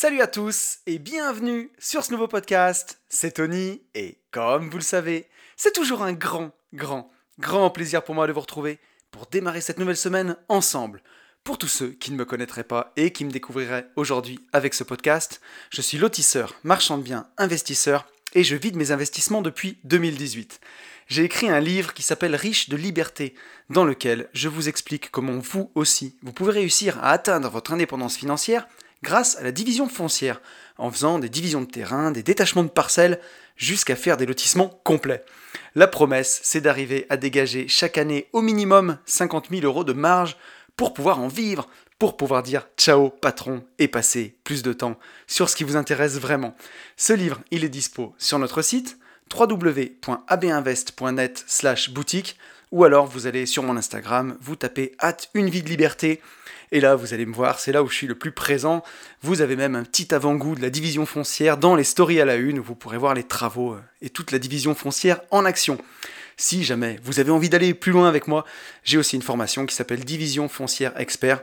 Salut à tous et bienvenue sur ce nouveau podcast. C'est Tony et comme vous le savez, c'est toujours un grand, grand, grand plaisir pour moi de vous retrouver pour démarrer cette nouvelle semaine ensemble. Pour tous ceux qui ne me connaîtraient pas et qui me découvriraient aujourd'hui avec ce podcast, je suis lotisseur, marchand de biens, investisseur et je vide mes investissements depuis 2018. J'ai écrit un livre qui s'appelle Riche de liberté, dans lequel je vous explique comment vous aussi, vous pouvez réussir à atteindre votre indépendance financière grâce à la division foncière, en faisant des divisions de terrain, des détachements de parcelles, jusqu'à faire des lotissements complets. La promesse, c'est d'arriver à dégager chaque année au minimum 50 000 euros de marge pour pouvoir en vivre, pour pouvoir dire ciao patron et passer plus de temps sur ce qui vous intéresse vraiment. Ce livre, il est dispo sur notre site www.abinvest.net slash boutique ou alors vous allez sur mon Instagram, vous tapez hâte une vie de liberté et là, vous allez me voir, c'est là où je suis le plus présent. Vous avez même un petit avant-goût de la division foncière dans les stories à la une, où vous pourrez voir les travaux euh, et toute la division foncière en action. Si jamais vous avez envie d'aller plus loin avec moi, j'ai aussi une formation qui s'appelle Division foncière expert.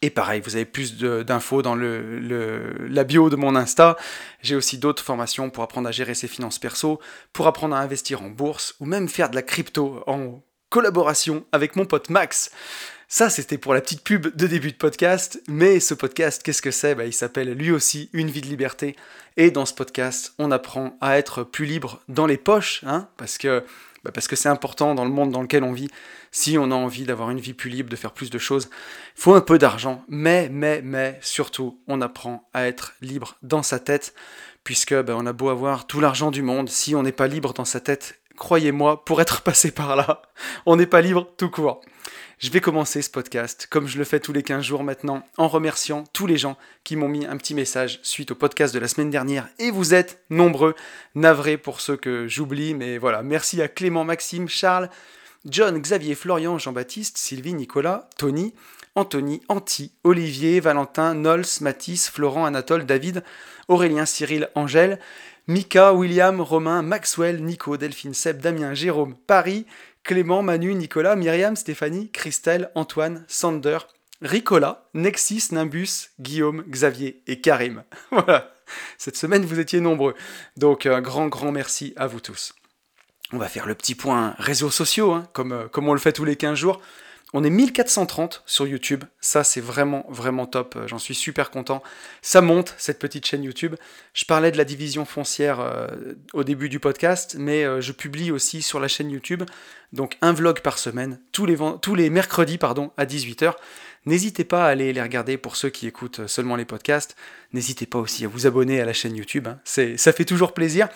Et pareil, vous avez plus d'infos dans le, la bio de mon Insta. J'ai aussi d'autres formations pour apprendre à gérer ses finances perso, pour apprendre à investir en bourse ou même faire de la crypto en collaboration avec mon pote Max. Ça, c'était pour la petite pub de début de podcast, mais ce podcast, qu'est-ce que c'est? Bah, Il s'appelle lui aussi Une vie de liberté. Et dans ce podcast, on apprend à être plus libre dans les poches, hein, parce que bah, parce que c'est important dans le monde dans lequel on vit. Si on a envie d'avoir une vie plus libre, de faire plus de choses, faut un peu d'argent. Mais, mais, mais, surtout, on apprend à être libre dans sa tête, puisque bah, on a beau avoir tout l'argent du monde, si on n'est pas libre dans sa tête, croyez-moi, pour être passé par là, on n'est pas libre tout court. Je vais commencer ce podcast, comme je le fais tous les 15 jours maintenant, en remerciant tous les gens qui m'ont mis un petit message suite au podcast de la semaine dernière. Et vous êtes nombreux, navrés pour ceux que j'oublie, mais voilà, merci à Clément, Maxime, Charles, John, Xavier, Florian, Jean-Baptiste, Sylvie, Nicolas, Tony, Anthony, Anti, Olivier, Valentin, Nols, Mathis, Florent, Anatole, David, Aurélien, Cyril, Angèle, Mika, William, Romain, Maxwell, Nico, Delphine, Seb, Damien, Jérôme, Paris, Clément, Manu, Nicolas, Myriam, Stéphanie, Christelle, Antoine, Sander, Ricola, Nexis, Nimbus, Guillaume, Xavier et Karim. voilà. Cette semaine, vous étiez nombreux. Donc, un grand, grand merci à vous tous. On va faire le petit point réseaux sociaux, hein, comme, euh, comme on le fait tous les 15 jours. On est 1430 sur YouTube, ça c'est vraiment vraiment top, j'en suis super content. Ça monte cette petite chaîne YouTube. Je parlais de la division foncière euh, au début du podcast, mais euh, je publie aussi sur la chaîne YouTube, donc un vlog par semaine, tous les, mercredis à 18h. N'hésitez pas à aller les regarder pour ceux qui écoutent seulement les podcasts. N'hésitez pas aussi à vous abonner à la chaîne YouTube, hein. ça fait toujours plaisir.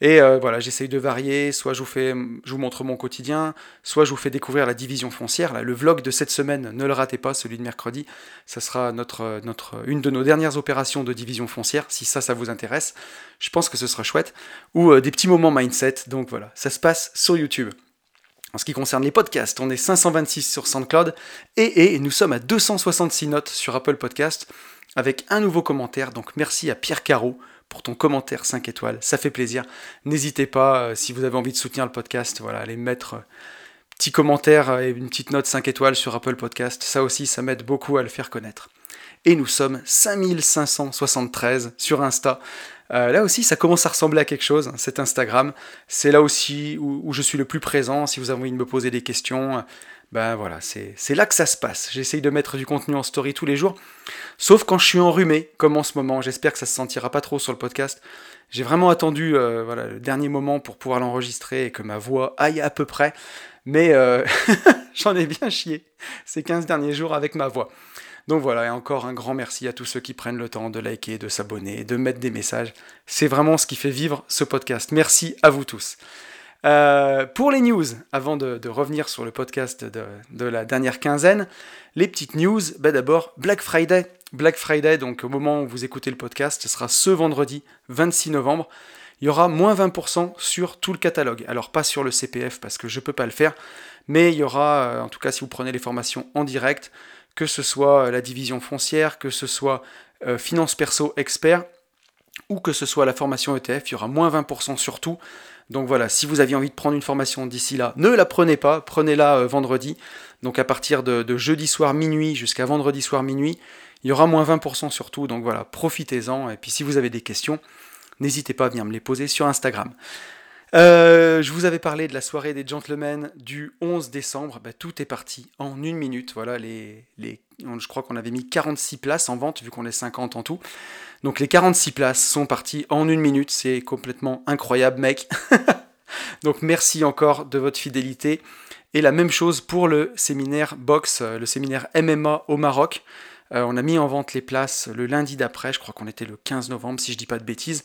Et euh, voilà, j'essaye de varier, soit je vous, fais, je vous montre mon quotidien, soit je vous fais découvrir la division foncière. Là, le vlog de cette semaine, ne le ratez pas, celui de mercredi, ça sera notre, notre, une de nos dernières opérations de division foncière, si ça, ça vous intéresse. Je pense que ce sera chouette. Ou euh, des petits moments mindset, donc voilà, ça se passe sur YouTube. En ce qui concerne les podcasts, on est 526 sur SoundCloud et, et nous sommes à 266 notes sur Apple Podcast avec un nouveau commentaire. Donc merci à Pierre Caro pour ton commentaire 5 étoiles, ça fait plaisir. N'hésitez pas, euh, si vous avez envie de soutenir le podcast, voilà, allez mettre un euh, petit commentaire euh, et une petite note 5 étoiles sur Apple Podcast, ça aussi, ça m'aide beaucoup à le faire connaître. Et nous sommes 5573 sur Insta. là aussi, ça commence à ressembler à quelque chose, hein, cet Instagram. C'est là aussi où, je suis le plus présent. Si vous avez envie de me poser des questions, ben voilà, c'est là que ça se passe. J'essaye de mettre du contenu en story tous les jours, sauf quand je suis enrhumé, comme en ce moment. J'espère que ça se sentira pas trop sur le podcast. J'ai vraiment attendu euh, voilà, le dernier moment pour pouvoir l'enregistrer et que ma voix aille à peu près, mais euh, j'en ai bien chié ces 15 derniers jours avec ma voix. Donc voilà, et encore un grand merci à tous ceux qui prennent le temps de liker, de s'abonner, de mettre des messages. C'est vraiment ce qui fait vivre ce podcast. Merci à vous tous. Euh, pour les news, avant de, revenir sur le podcast de, la dernière quinzaine, les petites news, ben d'abord Black Friday. Black Friday, donc au moment où vous écoutez le podcast, ce sera ce vendredi 26 novembre. Il y aura moins 20% sur tout le catalogue. Alors pas sur le CPF parce que je ne peux pas le faire, mais il y aura, euh, en tout cas si vous prenez les formations en direct, que ce soit euh, la division foncière, que ce soit finance perso expert, ou que ce soit la formation ETF, il y aura moins 20% sur tout. Donc voilà, si vous aviez envie de prendre une formation d'ici là, ne la prenez pas, prenez-la euh, vendredi. Donc à partir de, jeudi soir minuit jusqu'à vendredi soir minuit, Il y aura moins 20% surtout, donc voilà, profitez-en. Et puis si vous avez des questions, n'hésitez pas à venir me les poser sur Instagram. Euh, je vous avais parlé de la soirée des gentlemen du 11 décembre. Bah, tout est parti en une minute. Voilà, les, je crois qu'on avait mis 46 places en vente, vu qu'on est 50 en tout. Donc les 46 places sont parties en une minute. C'est complètement incroyable, mec. Donc merci encore de votre fidélité. Et la même chose pour le séminaire box, euh, le séminaire MMA au Maroc. Euh, on a mis en vente les places le lundi d'après, je crois qu'on était le 15 novembre si je dis pas de bêtises.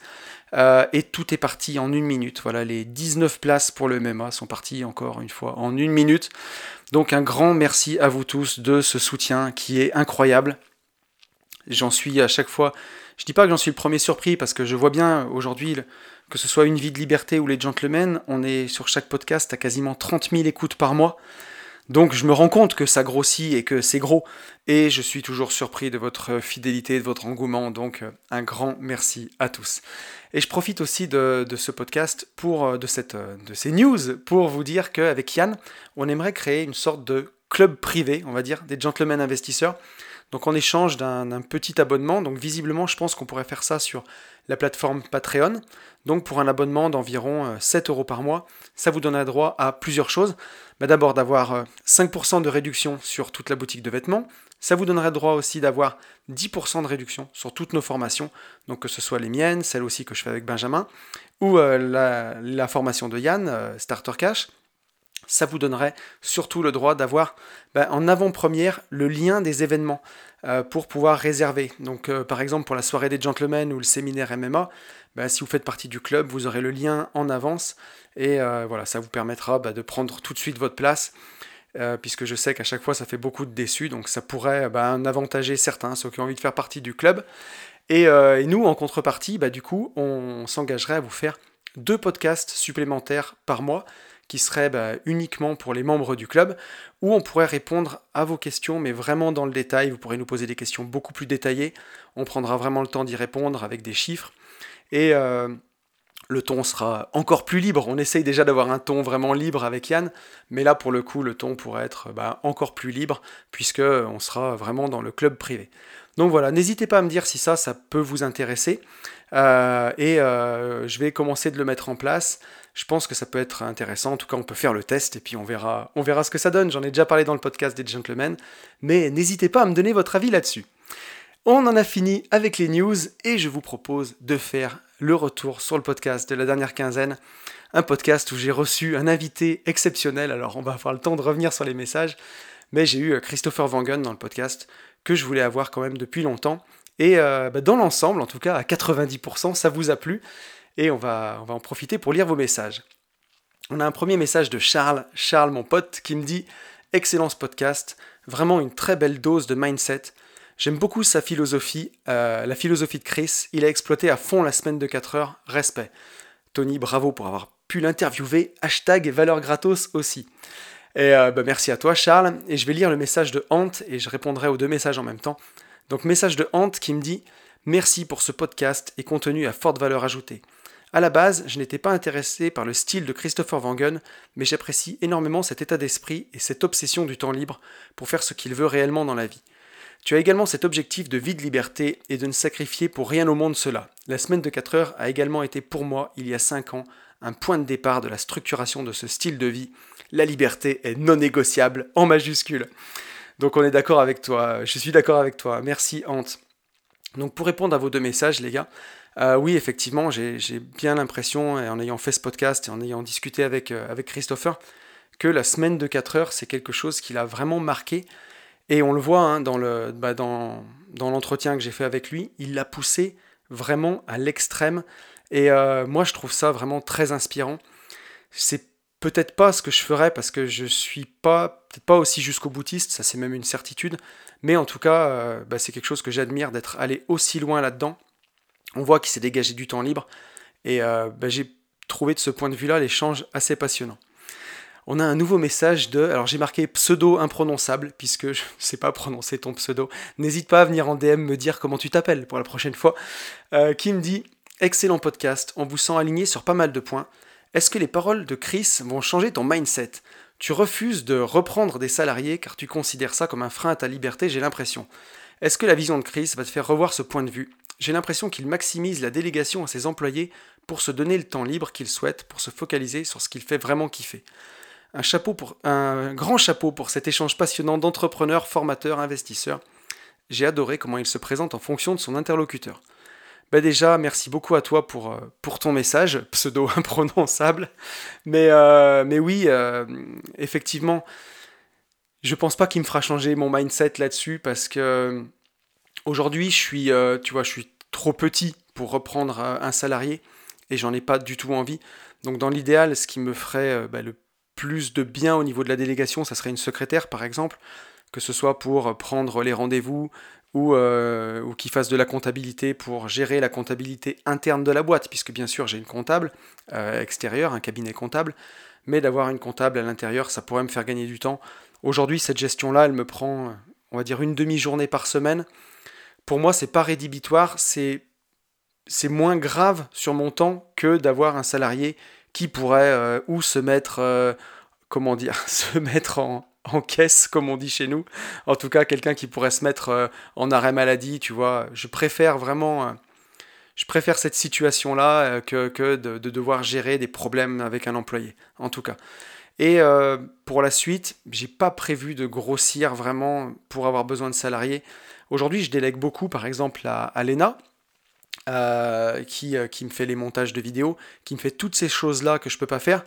Euh, et tout est parti en une minute. Voilà, les 19 places pour le MMA sont parties encore une fois en une minute. Donc un grand merci à vous tous de ce soutien qui est incroyable. J'en suis à chaque fois. Je dis pas que j'en suis le premier surpris parce que je vois bien aujourd'hui que ce soit Une vie de liberté ou Les Gentlemen, on est sur chaque podcast à quasiment 30 000 écoutes par mois. Donc je me rends compte que ça grossit et que c'est gros. Et je suis toujours surpris de votre fidélité, de votre engouement. Donc euh, un grand merci à tous. Et je profite aussi de, ce podcast, pour, euh, euh, de ces news, pour vous dire qu'avec Yann, on aimerait créer une sorte de club privé, on va dire, des gentlemen investisseurs. Donc en échange d'un petit abonnement, donc visiblement je pense qu'on pourrait faire ça sur la plateforme Patreon. Donc pour un abonnement d'environ 7 euros par mois, ça vous donnerait droit à plusieurs choses. Bah, d'abord d'avoir 5% de réduction sur toute la boutique de vêtements, ça vous donnerait droit aussi d'avoir 10% de réduction sur toutes nos formations, donc que ce soit les miennes, celles aussi que je fais avec Benjamin, ou euh, la, formation de Yann, euh, Starter Cash. Ça vous donnerait surtout le droit d'avoir ben, en avant-première le lien des événements euh, pour pouvoir réserver. Donc par exemple pour la soirée des gentlemen ou le séminaire MMA, ben, si vous faites partie du club, vous aurez le lien en avance et voilà, ça vous permettra ben, de prendre tout de suite votre place euh, puisque je sais qu'à chaque fois ça fait beaucoup de déçus, donc ça pourrait bah, avantager certains, ceux qui ont envie de faire partie du club. Et, euh, nous, en contrepartie, bah, du coup, on s'engagerait à vous faire deux podcasts supplémentaires par mois qui seraient bah, uniquement pour les membres du club, où on pourrait répondre à vos questions, mais vraiment dans le détail. Vous pourrez nous poser des questions beaucoup plus détaillées. On prendra vraiment le temps d'y répondre avec des chiffres. Et, euh, le ton sera encore plus libre. On essaye déjà d'avoir un ton vraiment libre avec Yann, mais là pour le coup le ton pourrait être bah, encore plus libre puisque on sera vraiment dans le club privé. Donc voilà, n'hésitez pas à me dire si ça, ça peut vous intéresser. Euh, et euh, je vais commencer de le mettre en place. Je pense que ça peut être intéressant. En tout cas, on peut faire le test et puis on verra, on verra ce que ça donne. J'en ai déjà parlé dans le podcast des gentlemen, mais n'hésitez pas à me donner votre avis là-dessus. On en a fini avec les news et je vous propose de faire le retour sur le podcast de la dernière quinzaine. Un podcast où j'ai reçu un invité exceptionnel. Alors on va avoir le temps de revenir sur les messages. Mais j'ai eu euh, Christopher Wangen dans le podcast que je voulais avoir quand même depuis longtemps. Et euh, bah, dans l'ensemble, en tout cas à 90%, ça vous a plu. Et on va, on va en profiter pour lire vos messages. On a un premier message de Charles, Charles mon pote, qui me dit Excellence podcast, vraiment une très belle dose de mindset. J'aime beaucoup sa philosophie, euh, la philosophie de Chris. Il a exploité à fond la semaine de 4 heures. Respect. Tony, bravo pour avoir pu l'interviewer. Hashtag valeur gratos aussi. Et euh, bah, merci à toi, Charles. Et je vais lire le message de Hant et je répondrai aux deux messages en même temps. Donc, message de Hant qui me dit Merci pour ce podcast et contenu à forte valeur ajoutée. À la base, je n'étais pas intéressé par le style de Christopher Wangen, mais j'apprécie énormément cet état d'esprit et cette obsession du temps libre pour faire ce qu'il veut réellement dans la vie. Tu as également cet objectif de vie de liberté et de ne sacrifier pour rien au monde cela. La semaine de 4 heures a également été pour moi, il y a 5 ans, un point de départ de la structuration de ce style de vie. La liberté est non négociable en majuscule. Donc on est d'accord avec toi, je suis d'accord avec toi. Merci Ant. Donc pour répondre à vos deux messages les gars, euh, oui effectivement j'ai bien l'impression, en ayant fait ce podcast et en ayant discuté avec, euh, avec Christopher, que la semaine de 4 heures c'est quelque chose qui l'a vraiment marqué et on le voit hein, bah, dans, l'entretien que j'ai fait avec lui, il l'a poussé vraiment à l'extrême. Et euh, moi, je trouve ça vraiment très inspirant. C'est peut-être pas ce que je ferais parce que je suis pas, peut-être pas aussi jusqu'au boutiste, ça c'est même une certitude. Mais en tout cas, euh, bah, c'est quelque chose que j'admire d'être allé aussi loin là-dedans. On voit qu'il s'est dégagé du temps libre. Et euh, bah, j'ai trouvé de ce point de vue-là l'échange assez passionnant on a un nouveau message de. Alors j'ai marqué pseudo imprononçable, puisque je ne sais pas prononcer ton pseudo. N'hésite pas à venir en DM me dire comment tu t'appelles pour la prochaine fois. Euh, qui me dit Excellent podcast, on vous sent aligné sur pas mal de points. Est-ce que les paroles de Chris vont changer ton mindset? Tu refuses de reprendre des salariés car tu considères ça comme un frein à ta liberté, j'ai l'impression. Est-ce que la vision de Chris va te faire revoir ce point de vue? J'ai l'impression qu'il maximise la délégation à ses employés pour se donner le temps libre qu'il souhaite, pour se focaliser sur ce qu'il fait vraiment kiffer. Un, chapeau pour, un grand chapeau pour cet échange passionnant d'entrepreneurs, formateurs, investisseurs. J'ai adoré comment il se présente en fonction de son interlocuteur. Bah déjà, merci beaucoup à toi pour, euh, ton message, pseudo imprononçable. Mais, euh, oui, euh, effectivement, je pense pas qu'il me fera changer mon mindset là-dessus parce que aujourd'hui, je suis, tu vois, je trop petit pour reprendre un salarié et j'en ai pas du tout envie. Donc dans l'idéal, ce qui me ferait bah, le plus de bien au niveau de la délégation, ça serait une secrétaire par exemple, que ce soit pour prendre les rendez-vous ou, euh, qui fasse de la comptabilité pour gérer la comptabilité interne de la boîte, puisque bien sûr j'ai une comptable euh, extérieure, un cabinet comptable, mais d'avoir une comptable à l'intérieur, ça pourrait me faire gagner du temps. Aujourd'hui, cette gestion-là, elle me prend, on va dire, une demi-journée par semaine. Pour moi, c'est pas rédhibitoire, c'est c'est moins grave sur mon temps que d'avoir un salarié qui pourrait euh, ou se mettre, euh, comment dire, se mettre en, caisse, comme on dit chez nous. En tout cas, quelqu'un qui pourrait se mettre euh, en arrêt maladie, tu vois. Je préfère vraiment, je préfère cette situation-là que, que de, devoir gérer des problèmes avec un employé, en tout cas. Et pour la suite, j'ai pas prévu de grossir vraiment pour avoir besoin de salariés. Aujourd'hui, je délègue beaucoup, par exemple, à, à l'ENA, euh, qui, euh, qui, me fait les montages de vidéos, qui me fait toutes ces choses-là que je peux pas faire.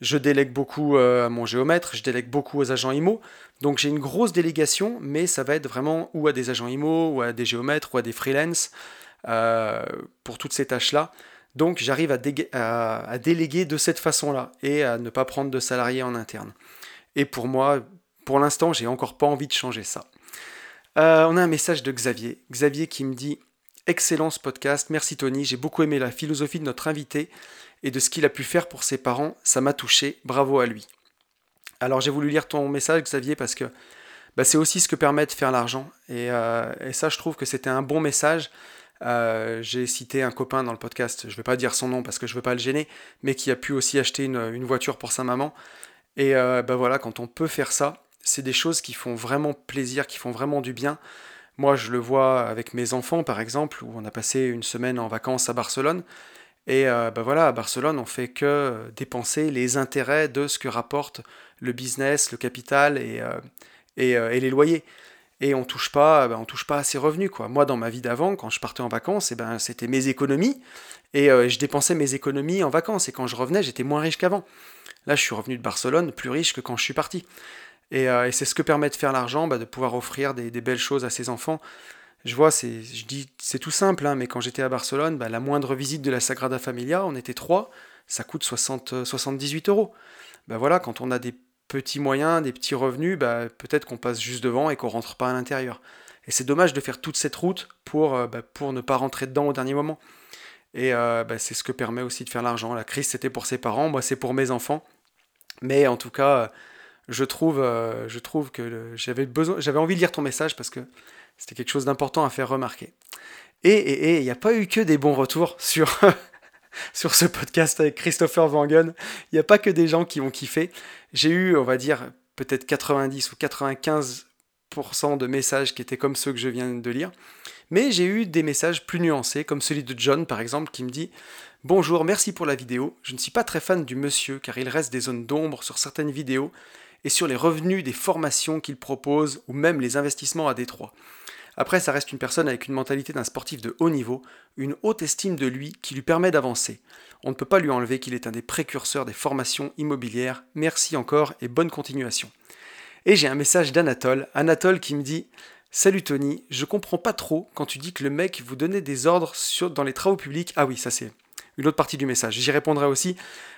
Je délègue beaucoup euh, à mon géomètre, je délègue beaucoup aux agents IMO. Donc j'ai une grosse délégation, mais ça va être vraiment ou à des agents IMO, ou à des géomètres, ou à des freelances pour toutes ces tâches-là. Donc j'arrive à, à, déléguer de cette façon-là et à ne pas prendre de salariés en interne. Et pour moi, pour l'instant, j'ai encore pas envie de changer ça. on a un message de Xavier. Xavier qui me dit Excellent ce podcast, merci Tony, j'ai beaucoup aimé la philosophie de notre invité et de ce qu'il a pu faire pour ses parents, ça m'a touché, bravo à lui. Alors j'ai voulu lire ton message Xavier parce que bah, c'est aussi ce que permet de faire l'argent euh, et, ça je trouve que c'était un bon message. Euh, j'ai cité un copain dans le podcast, je ne vais pas dire son nom parce que je ne veux pas le gêner, mais qui a pu aussi acheter une, voiture pour sa maman. Et euh, bah voilà, quand on peut faire ça, c'est des choses qui font vraiment plaisir, qui font vraiment du bien. Moi, je le vois avec mes enfants, par exemple, où on a passé une semaine en vacances à Barcelone. Et ben voilà, à Barcelone, on fait que dépenser les intérêts de ce que rapporte le business, le capital et, euh, euh, les loyers. Et on touche pas, ben on touche pas à ces revenus. Quoi. Moi, dans ma vie d'avant, quand je partais en vacances, eh ben, c'était mes économies. Et je dépensais mes économies en vacances. Et quand je revenais, j'étais moins riche qu'avant. Là, je suis revenu de Barcelone plus riche que quand je suis parti. Euh, et, c'est ce que permet de faire l'argent, bah, de pouvoir offrir des, belles choses à ses enfants. Je vois, c'est, je dis, c'est tout simple, hein, mais quand j'étais à Barcelone, bah, la moindre visite de la Sagrada Familia, on était trois, ça coûte 60, 78 euros. Bah voilà, quand on a des petits moyens, des petits revenus, bah, peut-être qu'on passe juste devant et qu'on rentre pas à l'intérieur. Et c'est dommage de faire toute cette route pour, euh, bah, pour ne pas rentrer dedans au dernier moment. Et euh, bah, c'est ce que permet aussi de faire l'argent. La crise, c'était pour ses parents, moi, c'est pour mes enfants. Mais en tout cas, je trouve, euh, je trouve que j'avais besoin, j'avais envie de lire ton message parce que c'était quelque chose d'important à faire remarquer. Et il n'y a pas eu que des bons retours sur, sur ce podcast avec Christopher Wangen. Il n'y a pas que des gens qui ont kiffé. J'ai eu, on va dire, peut-être 90 ou 95% de messages qui étaient comme ceux que je viens de lire. Mais j'ai eu des messages plus nuancés, comme celui de John par exemple, qui me dit Bonjour, merci pour la vidéo. Je ne suis pas très fan du monsieur car il reste des zones d'ombre sur certaines vidéos et sur les revenus des formations qu'il propose ou même les investissements à Détroit. Après, ça reste une personne avec une mentalité d'un sportif de haut niveau, une haute estime de lui qui lui permet d'avancer. On ne peut pas lui enlever qu'il est un des précurseurs des formations immobilières. Merci encore et bonne continuation. Et j'ai un message d'Anatole, Anatole qui me dit Salut Tony, je comprends pas trop quand tu dis que le mec vous donnait des ordres dans les travaux publics. Ah oui, ça c'est une autre partie du message. J'y répondrai aussi.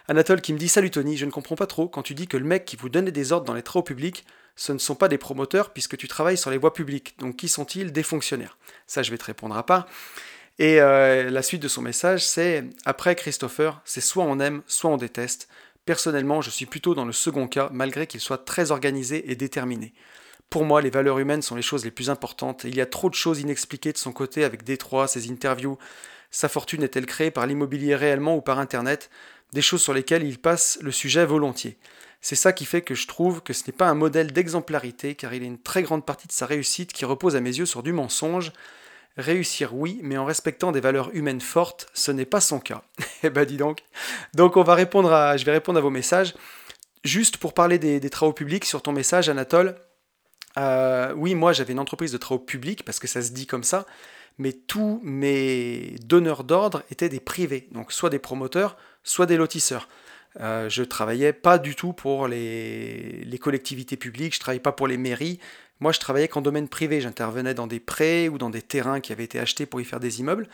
Anatole qui me dit Salut Tony, je ne comprends pas trop quand tu dis que le mec qui vous donnait des ordres dans les travaux publics, ce ne sont pas des promoteurs puisque tu travailles sur les voies publiques. Donc qui sont-ils? Des fonctionnaires. Ça, je vais te répondre à part. Et euh, la suite de son message, c'est Après Christopher, c'est soit on aime, soit on déteste. Personnellement, je suis plutôt dans le second cas, malgré qu'il soit très organisé et déterminé. Pour moi, les valeurs humaines sont les choses les plus importantes. il y a trop de choses inexpliquées de son côté avec Détroit, ses interviews, sa fortune est-elle créée par l'immobilier réellement ou par Internet? Des choses sur lesquelles il passe le sujet volontiers. C'est ça qui fait que je trouve que ce n'est pas un modèle d'exemplarité, car il a une très grande partie de sa réussite qui repose à mes yeux sur du mensonge. Réussir, oui, mais en respectant des valeurs humaines fortes, ce n'est pas son cas. eh ben dis donc. Donc on va répondre à, je vais répondre à vos messages. Juste pour parler des, travaux publics sur ton message, Anatole. Euh, oui, moi j'avais une entreprise de travaux publics parce que ça se dit comme ça, mais tous mes donneurs d'ordre étaient des privés, donc soit des promoteurs, soit des lotisseurs. Euh, je travaillais pas du tout pour les, collectivités publiques, je travaillais pas pour les mairies. Moi, je travaillais qu'en domaine privé. J'intervenais dans des prêts ou dans des terrains qui avaient été achetés pour y faire des immeubles.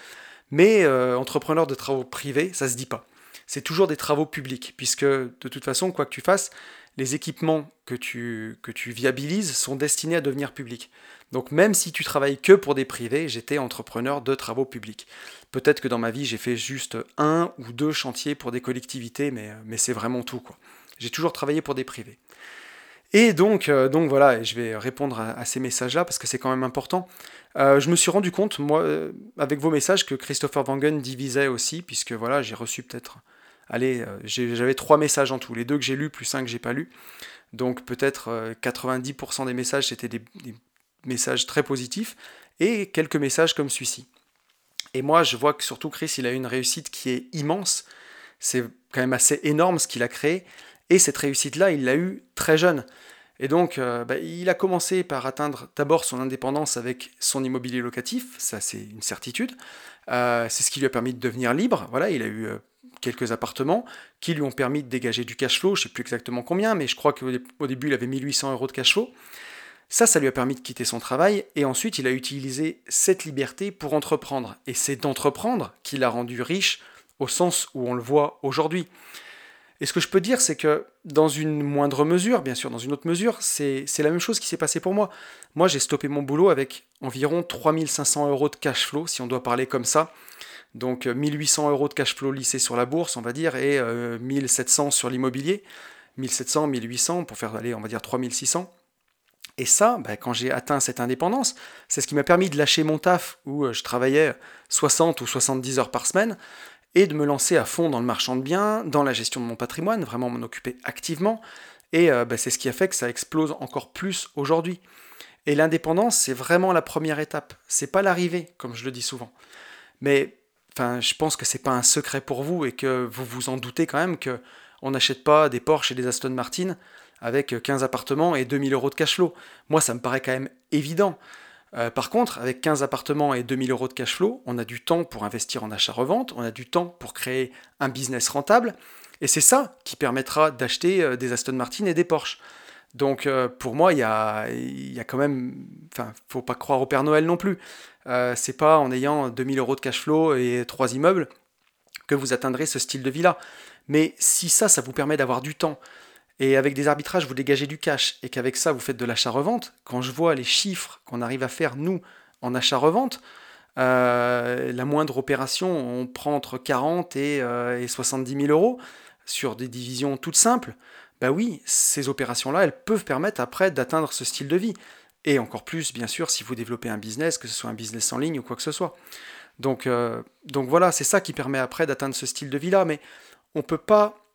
Mais euh, entrepreneur de travaux privés, ça se dit pas. C'est toujours des travaux publics, puisque de toute façon, quoi que tu fasses, les équipements que tu, viabilises sont destinés à devenir publics. Donc même si tu travailles que pour des privés, j'étais entrepreneur de travaux publics. Peut-être que dans ma vie, j'ai fait juste un ou deux chantiers pour des collectivités, mais, mais c'est vraiment tout. quoi. J'ai toujours travaillé pour des privés. Et donc, euh, donc voilà, je vais répondre à, ces messages-là parce que c'est quand même important. Euh, je me suis rendu compte, moi, euh, avec vos messages, que Christopher Wangen divisait aussi, puisque voilà, j'ai reçu peut-être, allez, j'avais trois messages en tout, les deux que j'ai lus plus cinq que j'ai pas lus. Donc peut-être 90% des messages c'était des, messages très positifs et quelques messages comme celui-ci. Et moi, je vois que surtout Chris, il a une réussite qui est immense. C'est quand même assez énorme ce qu'il a créé. Et cette réussite-là, il l'a eu très jeune. Et donc, euh, bah, il a commencé par atteindre d'abord son indépendance avec son immobilier locatif, ça c'est une certitude. Euh, c'est ce qui lui a permis de devenir libre. Voilà, il a eu euh, quelques appartements qui lui ont permis de dégager du cash flow, je ne sais plus exactement combien, mais je crois qu'au début, il avait 1800 euros de cash flow. Ça, ça lui a permis de quitter son travail, et ensuite il a utilisé cette liberté pour entreprendre. Et c'est d'entreprendre qui l'a rendu riche au sens où on le voit aujourd'hui. Et ce que je peux dire, c'est que dans une moindre mesure, bien sûr, dans une autre mesure, c'est la même chose qui s'est passé pour moi. Moi, j'ai stoppé mon boulot avec environ 3500 euros de cash flow, si on doit parler comme ça. Donc 1800 euros de cash flow lissé sur la bourse, on va dire, et 1700 euh, sur l'immobilier. 1700, 1800, pour faire aller, on va dire 3600. Et ça, bah, quand j'ai atteint cette indépendance, c'est ce qui m'a permis de lâcher mon taf où euh, je travaillais 60 ou 70 heures par semaine et de me lancer à fond dans le marchand de biens, dans la gestion de mon patrimoine, vraiment m'en occuper activement. Et euh, bah, c'est ce qui a fait que ça explose encore plus aujourd'hui. Et l'indépendance, c'est vraiment la première étape. C'est pas l'arrivée, comme je le dis souvent. Mais enfin, je pense que c'est pas un secret pour vous et que vous vous en doutez quand même que on n'achète pas des Porsche et des Aston Martin avec 15 appartements et 2000 euros de cash flow. Moi, ça me paraît quand même évident. Euh, par contre, avec 15 appartements et 2000 euros de cash flow, on a du temps pour investir en achat-revente, on a du temps pour créer un business rentable, et c'est ça qui permettra d'acheter euh, des Aston Martin et des Porsche. Donc euh, pour moi, il y a, quand même... Enfin, faut pas croire au Père Noël non plus. c'est pas en ayant 2000 euros de cash flow et trois immeubles que vous atteindrez ce style de vie-là. Mais si ça, ça vous permet d'avoir du temps, et avec des arbitrages, vous dégagez du cash, et qu'avec ça, vous faites de l'achat-revente, quand je vois les chiffres qu'on arrive à faire, nous, en achat-revente, euh, la moindre opération, on prend entre 40 et, 70 euh, 000 euros sur des divisions toutes simples. Bah oui, ces opérations-là, elles peuvent permettre après d'atteindre ce style de vie. Et encore plus, bien sûr, si vous développez un business, que ce soit un business en ligne ou quoi que ce soit. Donc, euh, donc voilà, c'est ça qui permet après d'atteindre ce style de vie-là. Mais on ne peut pas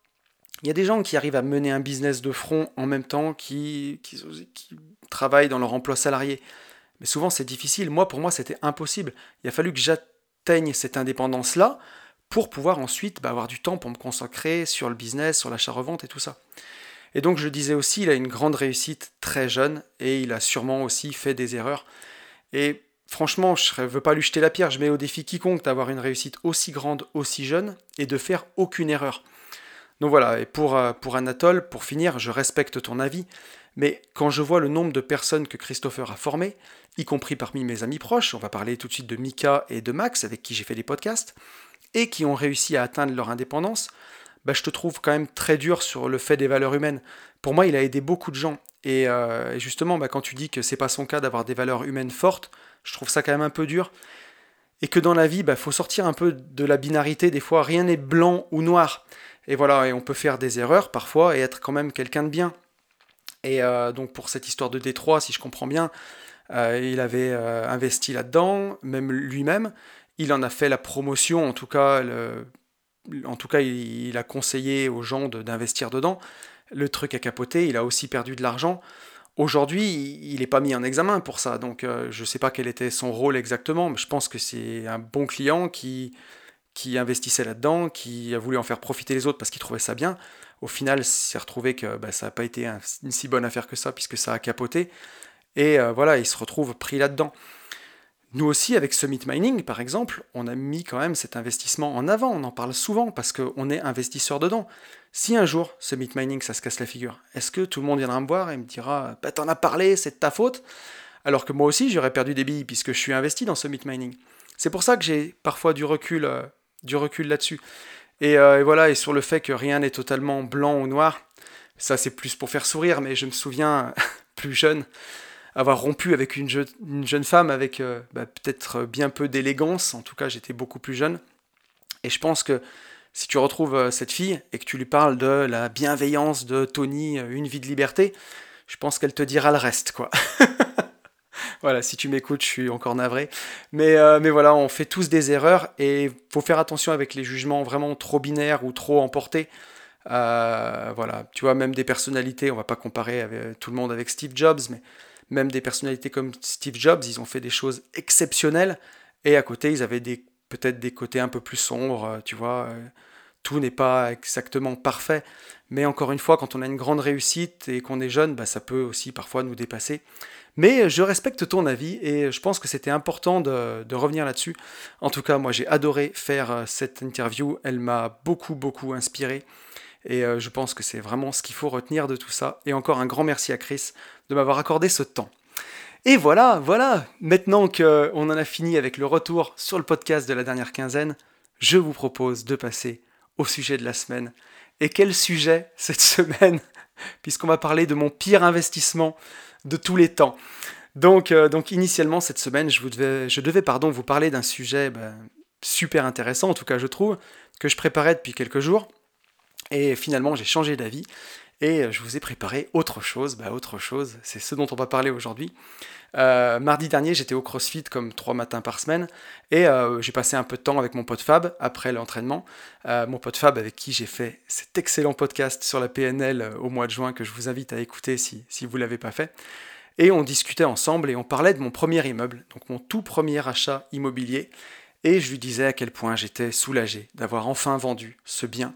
il y a des gens qui arrivent à mener un business de front en même temps, qui, qui, travaillent dans leur emploi salarié. Mais souvent, c'est difficile. Moi, pour moi, c'était impossible. Il a fallu que j'atteigne cette indépendance-là pour pouvoir ensuite bah, avoir du temps pour me consacrer sur le business, sur l'achat-revente et tout ça. Et donc, je disais aussi, il a une grande réussite très jeune et il a sûrement aussi fait des erreurs. Et franchement, je ne veux pas lui jeter la pierre, je mets au défi quiconque d'avoir une réussite aussi grande, aussi jeune et de faire aucune erreur. Donc voilà, et pour, euh, pour Anatole, pour finir, je respecte ton avis, mais quand je vois le nombre de personnes que Christopher a formées, y compris parmi mes amis proches, on va parler tout de suite de Mika et de Max, avec qui j'ai fait des podcasts, et qui ont réussi à atteindre leur indépendance, bah, je te trouve quand même très dur sur le fait des valeurs humaines. Pour moi, il a aidé beaucoup de gens. Et, euh, justement, bah, quand tu dis que c'est pas son cas d'avoir des valeurs humaines fortes, je trouve ça quand même un peu dur. Et que dans la vie, il bah, faut sortir un peu de la binarité. Des fois, rien n'est blanc ou noir. Et voilà, et on peut faire des erreurs parfois et être quand même quelqu'un de bien. Et euh, donc pour cette histoire de Détroit, si je comprends bien, euh, il avait investi là-dedans, même lui-même. Il en a fait la promotion, en tout cas, en tout cas il, a conseillé aux gens d'investir dedans. le truc a capoté, il a aussi perdu de l'argent. Aujourd'hui, il n'est pas mis en examen pour ça, donc euh, je ne sais pas quel était son rôle exactement, mais je pense que c'est un bon client qui, qui investissait là-dedans, qui a voulu en faire profiter les autres parce qu'il trouvait ça bien. Au final, s'est retrouvé que bah, ça n'a pas été une si bonne affaire que ça, puisque ça a capoté. Et euh, voilà, il se retrouve pris là-dedans. Nous aussi, avec Summit Mining, par exemple, on a mis quand même cet investissement en avant. On en parle souvent parce qu'on est investisseur dedans. Si un jour, Summit Mining, ça se casse la figure, est-ce que tout le monde viendra me voir et me dira bah, T'en as parlé, c'est de ta faute? Alors que moi aussi, j'aurais perdu des billes puisque je suis investi dans Summit Mining. C'est pour ça que j'ai parfois du recul, euh, du recul là-dessus. Euh, et, voilà, et sur le fait que rien n'est totalement blanc ou noir, ça c'est plus pour faire sourire, mais je me souviens, plus jeune, avoir rompu avec une, jeune femme avec euh, bah, peut-être bien peu d'élégance, en tout cas j'étais beaucoup plus jeune. Et je pense que si tu retrouves euh, cette fille et que tu lui parles de la bienveillance de Tony, euh, une vie de liberté, je pense qu'elle te dira le reste, quoi. voilà, si tu m'écoutes, je suis encore navré. Mais, mais voilà, on fait tous des erreurs et faut faire attention avec les jugements vraiment trop binaires ou trop emportés. voilà, tu vois, même des personnalités, on va pas comparer tout le monde avec Steve Jobs, mais même des personnalités comme Steve Jobs, ils ont fait des choses exceptionnelles. Et à côté, ils avaient peut-être des côtés un peu plus sombres, euh, tu vois. Euh, tout n'est pas exactement parfait. Mais encore une fois, quand on a une grande réussite et qu'on est jeune, bah, ça peut aussi parfois nous dépasser. Mais je respecte ton avis et je pense que c'était important de, revenir là-dessus. En tout cas, moi j'ai adoré faire euh, cette interview. Elle m'a beaucoup, beaucoup inspiré. Et je pense que c'est vraiment ce qu'il faut retenir de tout ça. Et encore un grand merci à Chris de m'avoir accordé ce temps. Et voilà, voilà, maintenant qu'on en a fini avec le retour sur le podcast de la dernière quinzaine, je vous propose de passer au sujet de la semaine. Et quel sujet cette semaine Puisqu'on va parler de mon pire investissement de tous les temps. Donc, euh, donc initialement, cette semaine, je, vous devais, je devais pardon, vous parler d'un sujet ben, super intéressant, en tout cas je trouve, que je préparais depuis quelques jours. Et finalement, j'ai changé d'avis et je vous ai préparé autre chose. Bah, autre chose, c'est ce dont on va parler aujourd'hui. Euh, mardi dernier, j'étais au CrossFit comme trois matins par semaine et euh, j'ai passé un peu de temps avec mon pote Fab après l'entraînement. Euh, mon pote Fab avec qui j'ai fait cet excellent podcast sur la PNL au mois de juin que je vous invite à écouter si, si vous ne l'avez pas fait. Et on discutait ensemble et on parlait de mon premier immeuble, donc mon tout premier achat immobilier. Et je lui disais à quel point j'étais soulagé d'avoir enfin vendu ce bien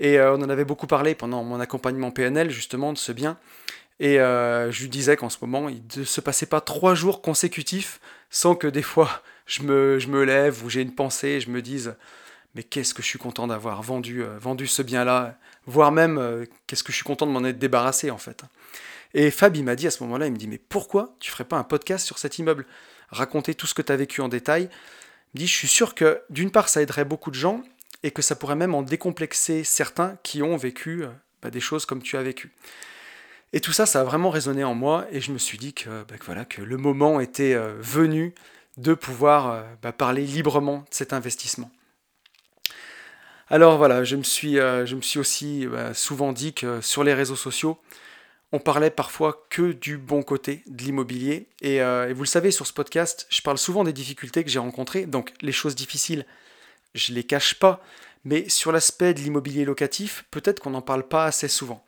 et euh, on en avait beaucoup parlé pendant mon accompagnement PNL, justement, de ce bien. Et euh, je lui disais qu'en ce moment, il ne se passait pas trois jours consécutifs sans que des fois je me, je me lève ou j'ai une pensée et je me dise mais qu'est-ce que je suis content d'avoir vendu, euh, vendu ce bien-là, voire même qu'est-ce que je suis content de m'en être débarrassé en fait. Et Fab, il m'a dit à ce moment-là, il me dit mais pourquoi tu ferais pas un podcast sur cet immeuble? Raconter tout ce que tu as vécu en détail. Il me dit je suis sûr que d'une part ça aiderait beaucoup de gens et que ça pourrait même en décomplexer certains qui ont vécu euh, bah, des choses comme tu as vécu. Et tout ça, ça a vraiment résonné en moi et je me suis dit que, bah, voilà, que le moment était euh, venu de pouvoir euh, bah, parler librement de cet investissement. Alors voilà, je me suis, aussi souvent dit que sur les réseaux sociaux, on parlait parfois que du bon côté de l'immobilier. Et, vous le savez, sur ce podcast, je parle souvent des difficultés que j'ai rencontrées. Donc les choses difficiles, je les cache pas, mais sur l'aspect de l'immobilier locatif, peut-être qu'on n'en parle pas assez souvent.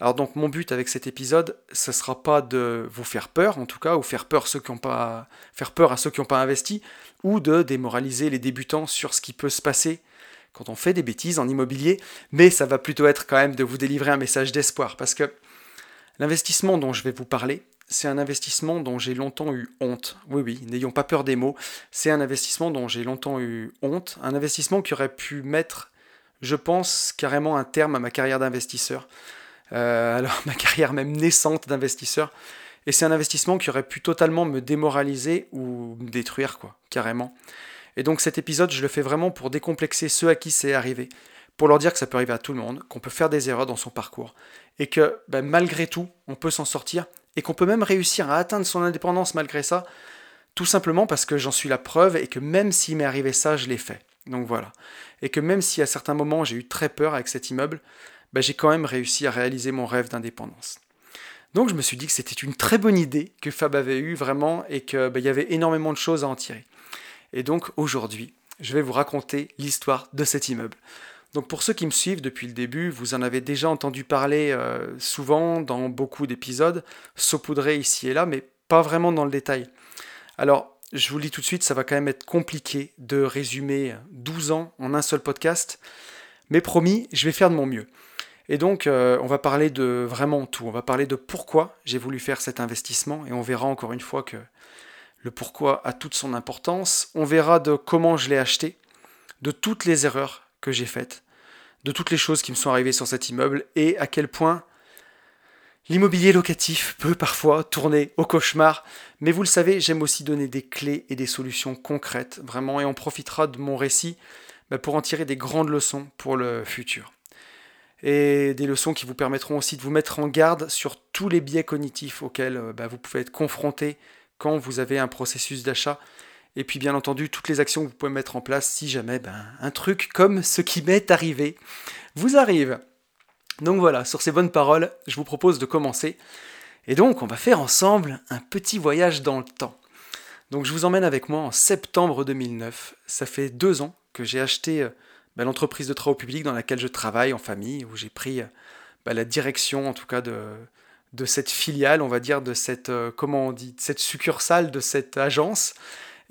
Alors donc mon but avec cet épisode, ce sera pas de vous faire peur, en tout cas, ou faire peur, ceux qui ont pas, faire peur à ceux qui n'ont pas investi, ou de démoraliser les débutants sur ce qui peut se passer quand on fait des bêtises en immobilier, mais ça va plutôt être quand même de vous délivrer un message d'espoir, parce que l'investissement dont je vais vous parler, c'est un investissement dont j'ai longtemps eu honte. Oui, oui, n'ayons pas peur des mots. C'est un investissement dont j'ai longtemps eu honte. Un investissement qui aurait pu mettre, je pense, carrément un terme à ma carrière d'investisseur. Euh, alors, ma carrière même naissante d'investisseur. Et c'est un investissement qui aurait pu totalement me démoraliser ou me détruire, quoi, carrément. Et donc cet épisode, je le fais vraiment pour décomplexer ceux à qui c'est arrivé, pour leur dire que ça peut arriver à tout le monde, qu'on peut faire des erreurs dans son parcours, et que ben, malgré tout, on peut s'en sortir et qu'on peut même réussir à atteindre son indépendance malgré ça, tout simplement parce que j'en suis la preuve et que même s'il m'est arrivé ça, je l'ai fait. Donc voilà. Et que même si à certains moments j'ai eu très peur avec cet immeuble, bah, j'ai quand même réussi à réaliser mon rêve d'indépendance. Donc je me suis dit que c'était une très bonne idée que Fab avait eue vraiment et qu'il bah, y avait énormément de choses à en tirer. Et donc aujourd'hui, je vais vous raconter l'histoire de cet immeuble. Donc pour ceux qui me suivent depuis le début, vous en avez déjà entendu parler euh, souvent dans beaucoup d'épisodes, saupoudrés ici et là, mais pas vraiment dans le détail. Alors, je vous le dis tout de suite, ça va quand même être compliqué de résumer 12 ans en un seul podcast, mais promis, je vais faire de mon mieux. Et donc, euh, on va parler de vraiment tout. On va parler de pourquoi j'ai voulu faire cet investissement, et on verra encore une fois que le pourquoi a toute son importance. On verra de comment je l'ai acheté, de toutes les erreurs que j'ai faites, de toutes les choses qui me sont arrivées sur cet immeuble et à quel point l'immobilier locatif peut parfois tourner au cauchemar. Mais vous le savez, j'aime aussi donner des clés et des solutions concrètes, vraiment, et on profitera de mon récit bah, pour en tirer des grandes leçons pour le futur. Et des leçons qui vous permettront aussi de vous mettre en garde sur tous les biais cognitifs auxquels euh, bah, vous pouvez être confronté quand vous avez un processus d'achat et puis bien entendu, toutes les actions que vous pouvez mettre en place si jamais ben, un truc comme ce qui m'est arrivé vous arrive. Donc voilà, sur ces bonnes paroles, je vous propose de commencer. Et donc, on va faire ensemble un petit voyage dans le temps. Donc je vous emmène avec moi en septembre 2009. Ça fait deux ans que j'ai acheté euh, ben, l'entreprise de travaux publics dans laquelle je travaille en famille, où j'ai pris euh, ben, la direction en tout cas de, de cette filiale, on va dire, de cette, euh, comment on dit, de cette succursale, de cette agence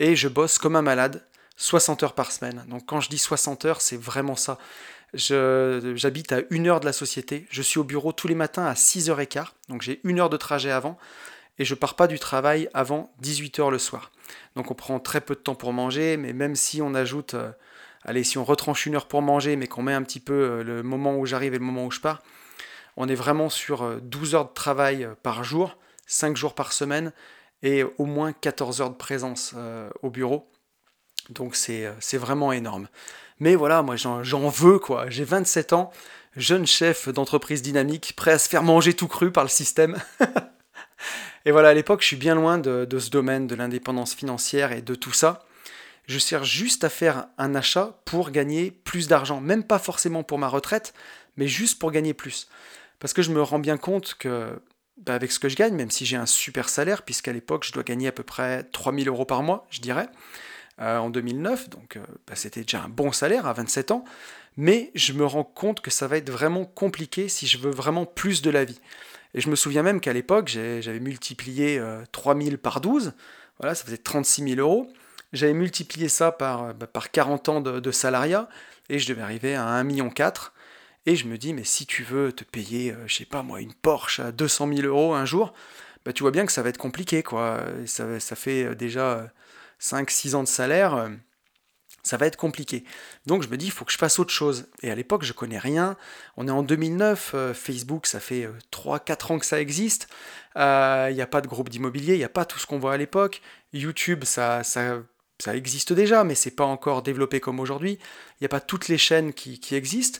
et je bosse comme un malade 60 heures par semaine. Donc quand je dis 60 heures, c'est vraiment ça. J'habite à une heure de la société, je suis au bureau tous les matins à 6h15, donc j'ai une heure de trajet avant, et je pars pas du travail avant 18h le soir. Donc on prend très peu de temps pour manger, mais même si on ajoute, euh, allez, si on retranche une heure pour manger, mais qu'on met un petit peu euh, le moment où j'arrive et le moment où je pars, on est vraiment sur 12 euh, heures de travail par jour, 5 jours par semaine, et au moins 14 heures de présence euh, au bureau. Donc euh, c'est vraiment énorme. Mais voilà, moi j'en veux quoi. J'ai 27 ans, jeune chef d'entreprise dynamique, prêt à se faire manger tout cru par le système. et voilà, à l'époque, je suis bien loin de, de ce domaine de l'indépendance financière et de tout ça. Je sers juste à faire un achat pour gagner plus d'argent, même pas forcément pour ma retraite, mais juste pour gagner plus. Parce que je me rends bien compte que bah, avec ce que je gagne, même si j'ai un super salaire, puisqu'à l'époque je dois gagner à peu près 3000 euros par mois, je dirais, euh, en 2009, donc euh, bah, c'était déjà un bon salaire à 27 ans, mais je me rends compte que ça va être vraiment compliqué si je veux vraiment plus de la vie. Et je me souviens même qu'à l'époque, j'avais multiplié 3000 euh, par 12, voilà, ça faisait 36 000 euros. J'avais multiplié ça par, bah, par 40 ans de, de, salariat, et je devais arriver à 1,4 million. Et je me dis, mais si tu veux te payer, euh, je sais pas moi, une Porsche à 200 000 euros un jour, bah tu vois bien que ça va être compliqué, quoi. Ça, ça fait euh, déjà 5-6 ans de salaire, euh, ça va être compliqué. Donc je me dis, il faut que je fasse autre chose. Et à l'époque, je connais rien. On est en 2009, Facebook, ça fait 3-4 ans que ça existe. Il n'y a pas de groupe d'immobilier, il n'y a pas tout ce qu'on voit à l'époque. YouTube, ça, ça, ça existe déjà, mais c'est pas encore développé comme aujourd'hui. Il n'y a pas toutes les chaînes qui, qui existent.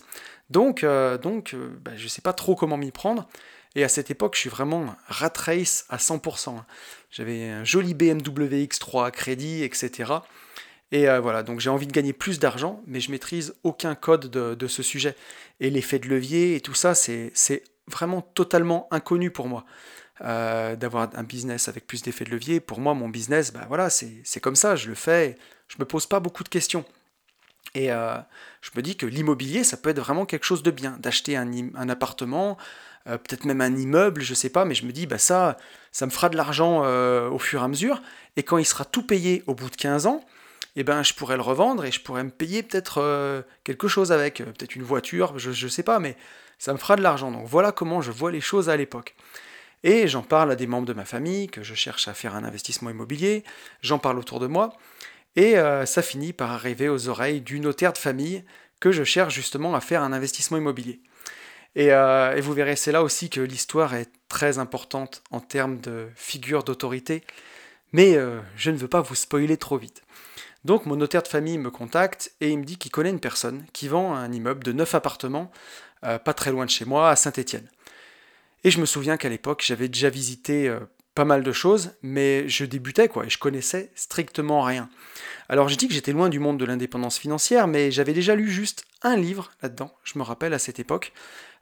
Donc, euh, donc euh, bah, je ne sais pas trop comment m'y prendre. Et à cette époque, je suis vraiment rat race à 100%. J'avais un joli BMW X3 à crédit, etc. Et euh, voilà, donc j'ai envie de gagner plus d'argent, mais je maîtrise aucun code de, ce sujet. Et l'effet de levier et tout ça, c'est vraiment totalement inconnu pour moi. D'avoir un business avec plus d'effet de levier, pour moi, mon business, bah voilà, c'est comme ça, je le fais, je me pose pas beaucoup de questions. Et euh, je me dis que l'immobilier, ça peut être vraiment quelque chose de bien, d'acheter un, appartement, euh, peut-être même un immeuble, je sais pas, mais je me dis, bah ça, ça me fera de l'argent euh, au fur et à mesure, et quand il sera tout payé au bout de 15 ans, eh ben, je pourrais le revendre et je pourrais me payer peut-être quelque chose avec, peut-être une voiture, je ne sais pas, mais ça me fera de l'argent. Donc voilà comment je vois les choses à l'époque. Et j'en parle à des membres de ma famille, que je cherche à faire un investissement immobilier, j'en parle autour de moi, et euh, ça finit par arriver aux oreilles du notaire de famille que je cherche justement à faire un investissement immobilier. Et, euh, vous verrez, c'est là aussi que l'histoire est très importante en termes de figure d'autorité, mais euh, je ne veux pas vous spoiler trop vite. Donc mon notaire de famille me contacte et il me dit qu'il connaît une personne qui vend un immeuble de 9 appartements, pas très loin de chez moi, à Saint-Étienne. Et je me souviens qu'à l'époque, j'avais déjà visité pas mal de choses, mais je débutais quoi, et je connaissais strictement rien. Alors j'ai dit que j'étais loin du monde de l'indépendance financière, mais j'avais déjà lu juste un livre là-dedans, je me rappelle à cette époque.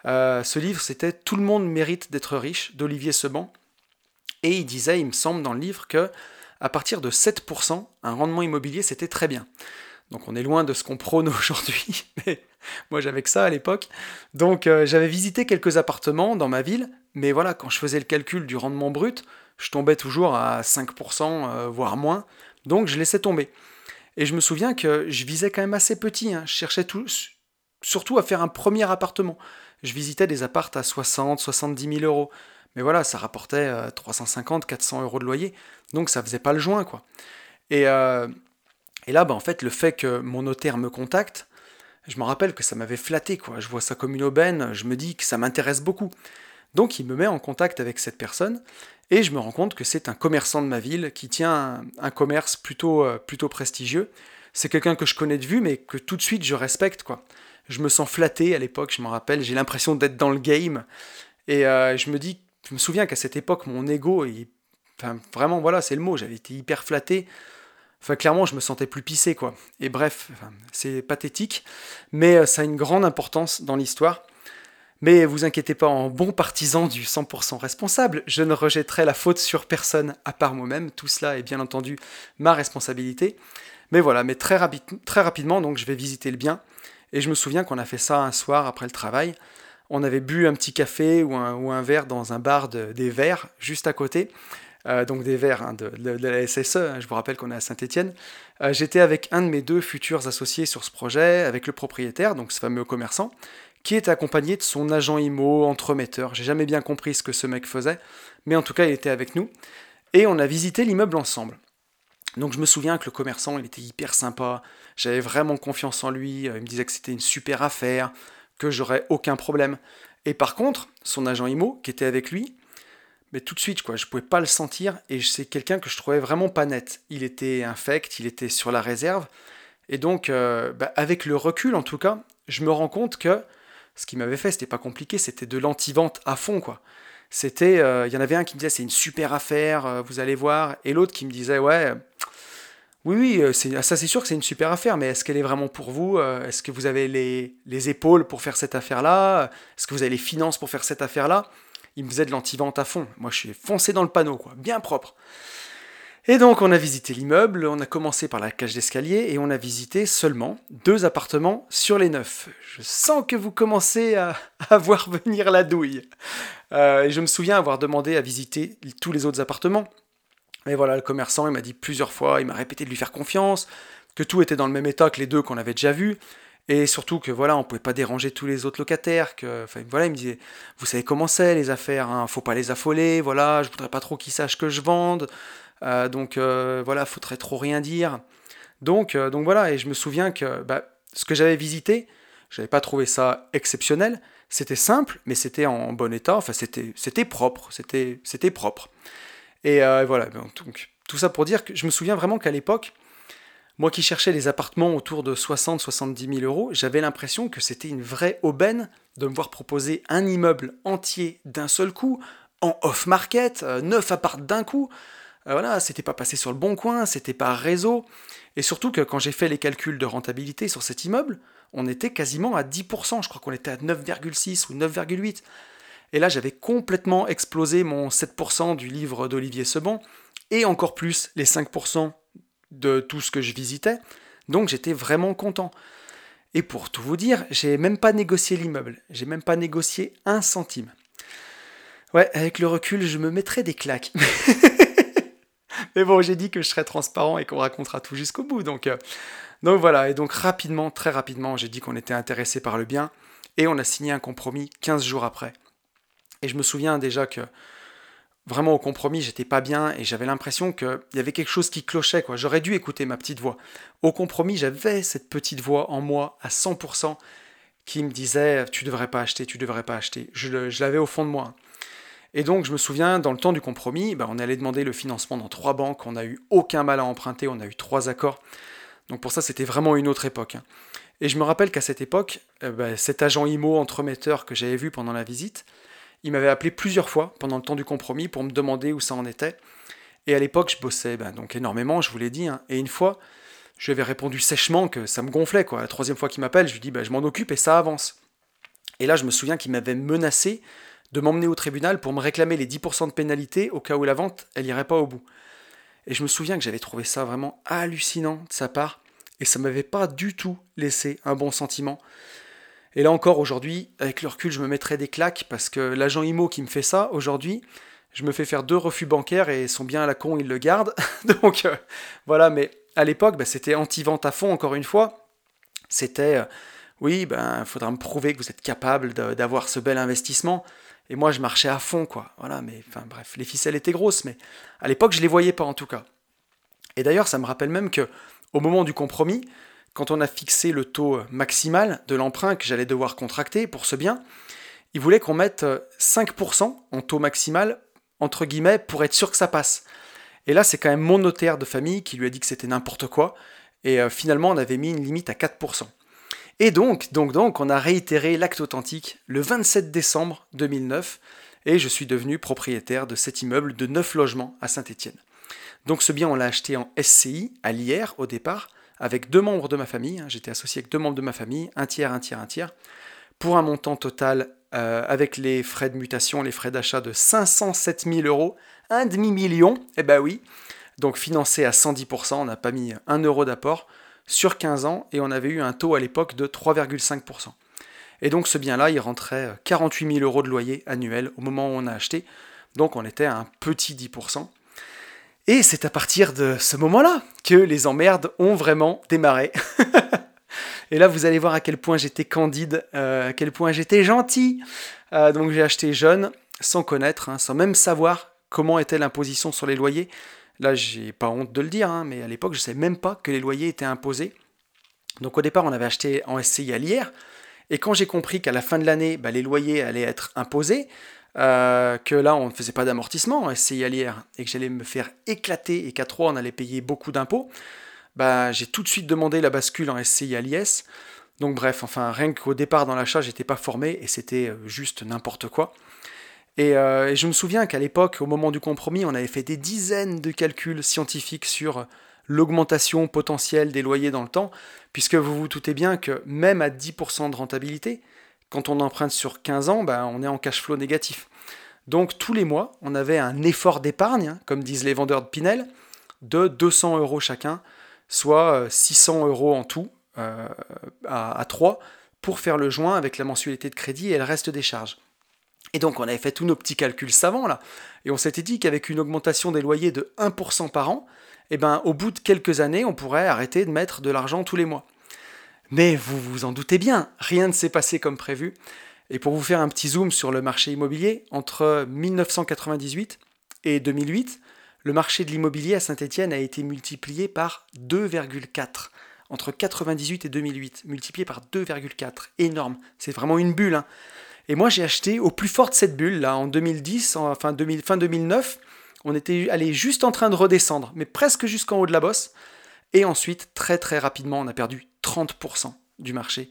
Euh, ce livre c'était Tout le monde mérite d'être riche d'Olivier Seban, et il disait, il me semble dans le livre, que à partir de 7%, un rendement immobilier c'était très bien. Donc on est loin de ce qu'on prône aujourd'hui, mais moi j'avais que ça à l'époque. Donc euh, j'avais visité quelques appartements dans ma ville, mais voilà, quand je faisais le calcul du rendement brut, je tombais toujours à 5%, euh, voire moins. Donc je laissais tomber. Et je me souviens que je visais quand même assez petit. Hein. Je cherchais surtout à faire un premier appartement. Je visitais des appartes à 60, 70 000 euros. Mais voilà, ça rapportait 350, euh, 400 euros de loyer. Donc ça faisait pas le joint, quoi. Et, et là, bah, en fait, le fait que mon notaire me contacte, je me rappelle que ça m'avait flatté, quoi. Je vois ça comme une aubaine, je me dis que ça m'intéresse beaucoup. Donc il me met en contact avec cette personne, et je me rends compte que c'est un commerçant de ma ville qui tient un, commerce plutôt, euh, plutôt prestigieux. C'est quelqu'un que je connais de vue, mais que tout de suite je respecte, quoi. Je me sens flatté à l'époque, je me rappelle, j'ai l'impression d'être dans le game. Et euh, je me dis, je me souviens qu'à cette époque, mon ego, enfin, vraiment, voilà, c'est le mot, j'avais été hyper flatté Enfin, clairement, je me sentais plus pissé, quoi. Et bref, c'est pathétique, mais euh, ça a une grande importance dans l'histoire. Mais vous inquiétez pas, en bon partisan du 100% responsable, je ne rejetterai la faute sur personne à part moi-même. Tout cela est bien entendu ma responsabilité. Mais voilà, mais très, rapidement, donc je vais visiter le bien. Et je me souviens qu'on a fait ça un soir après le travail. On avait bu un petit café ou un, verre dans un bar des verres juste à côté. Euh, donc des verres hein, de, la SSE, hein, je vous rappelle qu'on est à Saint-Étienne. Euh, j'étais avec un de mes deux futurs associés sur ce projet, avec le propriétaire, donc ce fameux commerçant, qui était accompagné de son agent IMO, entremetteur. J'ai jamais bien compris ce que ce mec faisait, mais en tout cas il était avec nous. Et on a visité l'immeuble ensemble. Donc je me souviens que le commerçant, il était hyper sympa, j'avais vraiment confiance en lui, euh, il me disait que c'était une super affaire, que j'aurais aucun problème. Et par contre, son agent IMO, qui était avec lui, mais tout de suite, quoi, je pouvais pas le sentir, et c'est quelqu'un que je trouvais vraiment pas net. Il était infect, il était sur la réserve, et donc, euh, bah, avec le recul en tout cas, je me rends compte que ce qui m'avait fait, c'était pas compliqué, c'était de l'anti-vente à fond, quoi. C'était, euh, il y en avait un qui me disait c'est une super affaire, euh, vous allez voir, et l'autre qui me disait ouais, oui, oui, c'est, ça c'est sûr que c'est une super affaire, mais est-ce qu'elle est vraiment pour vous Est-ce que vous avez les, les épaules pour faire cette affaire-là Est-ce que vous avez les finances pour faire cette affaire-là? Il me faisait de l'anti-vente à fond. Moi, je suis foncé dans le panneau, quoi, bien propre. Et donc, on a visité l'immeuble, on a commencé par la cage d'escalier et on a visité seulement deux appartements sur les neuf. Je sens que vous commencez à, voir venir la douille. Euh, et je me souviens avoir demandé à visiter tous les autres appartements. Et voilà, le commerçant, il m'a dit plusieurs fois, il m'a répété de lui faire confiance, que tout était dans le même état que les deux qu'on avait déjà vus. Et surtout que voilà, on pouvait pas déranger tous les autres locataires. Que, voilà, il me disait, vous savez comment c'est les affaires, hein, faut pas les affoler. Voilà, je voudrais pas trop qu'ils sachent que je vende. Euh, donc euh, voilà, faudrait trop rien dire. Donc, euh, donc voilà, et je me souviens que bah, ce que j'avais visité, j'avais pas trouvé ça exceptionnel. C'était simple, mais c'était en bon état. Enfin, c'était, propre. C'était, propre. Et voilà. Donc tout ça pour dire que je me souviens vraiment qu'à l'époque, moi qui cherchais les appartements autour de 60-70 000 euros, j'avais l'impression que c'était une vraie aubaine de me voir proposer un immeuble entier d'un seul coup, en off-market, euh, neuf appartements d'un coup. Euh, voilà, c'était pas passé sur le bon coin, c'était pas réseau. Et surtout que quand j'ai fait les calculs de rentabilité sur cet immeuble, on était quasiment à 10%, je crois qu'on était à 9,6 ou 9,8. Et là, j'avais complètement explosé mon 7% du livre d'Olivier Seban, et encore plus les 5% de tout ce que je visitais, donc j'étais vraiment content. Et pour tout vous dire, j'ai même pas négocié l'immeuble, j'ai même pas négocié un centime. Ouais, avec le recul, je me mettrais des claques. Mais bon, j'ai dit que je serais transparent et qu'on racontera tout jusqu'au bout. Donc, euh, donc voilà, et donc rapidement, très rapidement, j'ai dit qu'on était intéressé par le bien et on a signé un compromis 15 jours après. Et je me souviens déjà que vraiment au compromis, j'étais pas bien et j'avais l'impression qu'il y avait quelque chose qui clochait. quoi. J'aurais dû écouter ma petite voix. Au compromis, j'avais cette petite voix en moi à 100% qui me disait Tu devrais pas acheter, tu devrais pas acheter. Je, l'avais au fond de moi. Et donc, je me souviens, dans le temps du compromis, bah, on allait demander le financement dans trois banques. On n'a eu aucun mal à emprunter, on a eu trois accords. Donc, pour ça, c'était vraiment une autre époque. Hein. Et je me rappelle qu'à cette époque, euh, bah, cet agent IMO entremetteur que j'avais vu pendant la visite, il m'avait appelé plusieurs fois pendant le temps du compromis pour me demander où ça en était. Et à l'époque, je bossais ben, donc énormément, je vous l'ai dit. Hein. Et une fois, je lui avais répondu sèchement que ça me gonflait. Quoi. La troisième fois qu'il m'appelle, je lui dis je m'en occupe et ça avance. Et là, je me souviens qu'il m'avait menacé de m'emmener au tribunal pour me réclamer les 10% de pénalité au cas où la vente, elle irait pas au bout. Et je me souviens que j'avais trouvé ça vraiment hallucinant de sa part. et ça m'avait pas du tout laissé un bon sentiment. Et là encore, aujourd'hui, avec le recul, je me mettrais des claques parce que l'agent IMO qui me fait ça, aujourd'hui, je me fais faire deux refus bancaires et sont bien à la con, ils le gardent. Donc euh, voilà, mais à l'époque, bah, c'était anti-vente à fond, encore une fois. C'était, euh, oui, ben, il faudra me prouver que vous êtes capable d'avoir ce bel investissement. Et moi, je marchais à fond, quoi. Voilà, mais enfin, bref, les ficelles étaient grosses, mais à l'époque, je les voyais pas, en tout cas. Et d'ailleurs, ça me rappelle même que, au moment du compromis, quand on a fixé le taux maximal de l'emprunt que j'allais devoir contracter pour ce bien, il voulait qu'on mette 5% en taux maximal, entre guillemets, pour être sûr que ça passe. Et là, c'est quand même mon notaire de famille qui lui a dit que c'était n'importe quoi. Et euh, finalement, on avait mis une limite à 4%. Et donc, on a réitéré l'acte authentique le 27 décembre 2009 et je suis devenu propriétaire de cet immeuble de 9 logements à Saint-Étienne. Donc ce bien, on l'a acheté en SCI à l'IR au départ, avec deux membres de ma famille. Hein. J'étais associé avec deux membres de ma famille, un tiers, un tiers, un tiers, pour un montant total euh, avec les frais de mutation, les frais d'achat de 507 000 euros, un demi-million, eh ben oui. Donc financé à 110%, on n'a pas mis un euro d'apport sur 15 ans et on avait eu un taux à l'époque de 3,5%. Et donc ce bien-là, il rentrait 48 000 euros de loyer annuel au moment où on a acheté. Donc on était à un petit 10%. Et c'est à partir de ce moment-là que les emmerdes ont vraiment démarré. et là, vous allez voir à quel point j'étais candide, euh, à quel point j'étais gentil. Euh, donc j'ai acheté jeune, sans connaître, hein, sans même savoir comment était l'imposition sur les loyers. Là, j'ai pas honte de le dire, hein, mais à l'époque, je ne savais même pas que les loyers étaient imposés. Donc au départ, on avait acheté en SCI à l'IR. Et quand j'ai compris qu'à la fin de l'année, bah, les loyers allaient être imposés, euh, que là on ne faisait pas d'amortissement en SCI à l'IR et que j'allais me faire éclater et qu'à 3 on allait payer beaucoup d'impôts, bah, j'ai tout de suite demandé la bascule en SCI à l'IS. Donc bref, enfin rien qu'au départ dans l'achat j'étais pas formé et c'était euh, juste n'importe quoi. Euh, et, je me souviens qu'à l'époque, au moment du compromis, on avait fait des dizaines de calculs scientifiques sur l'augmentation potentielle des loyers dans le temps, puisque vous vous doutez bien que même à 10% de rentabilité, quand on emprunte sur 15 ans, ben, on est en cash flow négatif. Donc tous les mois, on avait un effort d'épargne, hein, comme disent les vendeurs de Pinel, de 200 euros chacun, soit 600 euh, euros en tout, euh, à, à 3, pour faire le joint avec la mensualité de crédit et le reste des charges. Et donc on avait fait tous nos petits calculs savants là, et on s'était dit qu'avec une augmentation des loyers de 1% par an, eh ben, au bout de quelques années, on pourrait arrêter de mettre de l'argent tous les mois. Mais vous vous en doutez bien, rien ne s'est passé comme prévu. Et pour vous faire un petit zoom sur le marché immobilier, entre 1998 et 2008, le marché de l'immobilier à Saint-Étienne a été multiplié par 2,4 entre 98 et 2008, multiplié par 2,4. Énorme, c'est vraiment une bulle. Hein. Et moi j'ai acheté au plus fort de cette bulle, là, en 2010, en, fin, 2000, fin 2009, on était allé juste en train de redescendre, mais presque jusqu'en haut de la bosse. Et ensuite, très très rapidement, on a perdu 30% du marché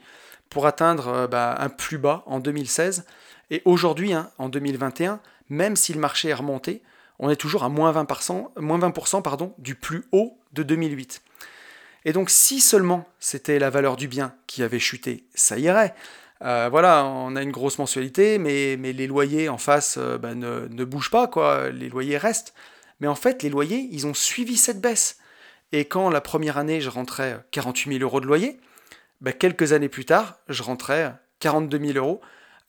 pour atteindre euh, bah, un plus bas en 2016. Et aujourd'hui, hein, en 2021, même si le marché est remonté, on est toujours à moins 20%, moins 20% pardon, du plus haut de 2008. Et donc si seulement c'était la valeur du bien qui avait chuté, ça irait. Euh, voilà, on a une grosse mensualité, mais, mais les loyers en face euh, bah, ne, ne, bougent pas, quoi. les loyers restent. Mais en fait, les loyers, ils ont suivi cette baisse. Et quand la première année, je rentrais 48 000 euros de loyer, bah, quelques années plus tard, je rentrais 42 000 euros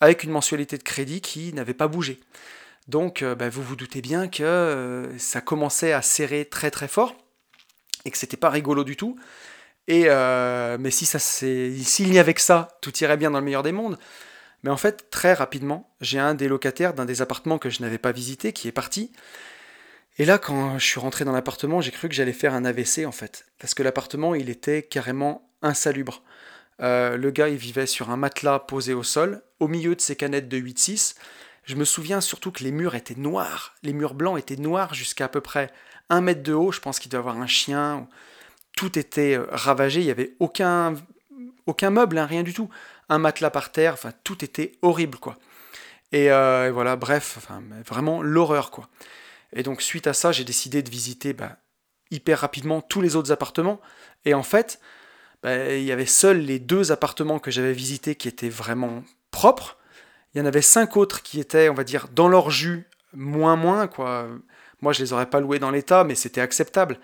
avec une mensualité de crédit qui n'avait pas bougé. Donc, euh, bah, vous vous doutez bien que ça commençait à serrer très très fort et que c'était pas rigolo du tout. Et euh, mais si ça s'il n'y avait que ça, tout irait bien dans le meilleur des mondes. Mais en fait, très rapidement, j'ai un des locataires d'un des appartements que je n'avais pas visité qui est parti. Et là, quand je suis rentré dans l'appartement, j'ai cru que j'allais faire un AVC en fait, parce que l'appartement, il était carrément insalubre. Euh, le gars, il vivait sur un matelas posé au sol, au milieu de ses canettes de 8-6. Je me souviens surtout que les murs étaient noirs. Les murs blancs étaient noirs jusqu'à à peu près un mètre de haut. Je pense qu'il doit avoir un chien tout était euh, ravagé, il n'y avait aucun, aucun meuble, hein, rien du tout. Un matelas par terre, enfin tout était horrible quoi. Et, euh, voilà, bref, enfin, vraiment l'horreur quoi. Et donc suite à ça, j'ai décidé de visiter bah, hyper rapidement tous les autres appartements. Et en fait, bah, il y avait seuls les deux appartements que j'avais visités qui étaient vraiment propres. Il y en avait cinq autres qui étaient, on va dire, dans leur jus, moins moins quoi. Moi, je les aurais pas loués dans l'état, mais c'était acceptable.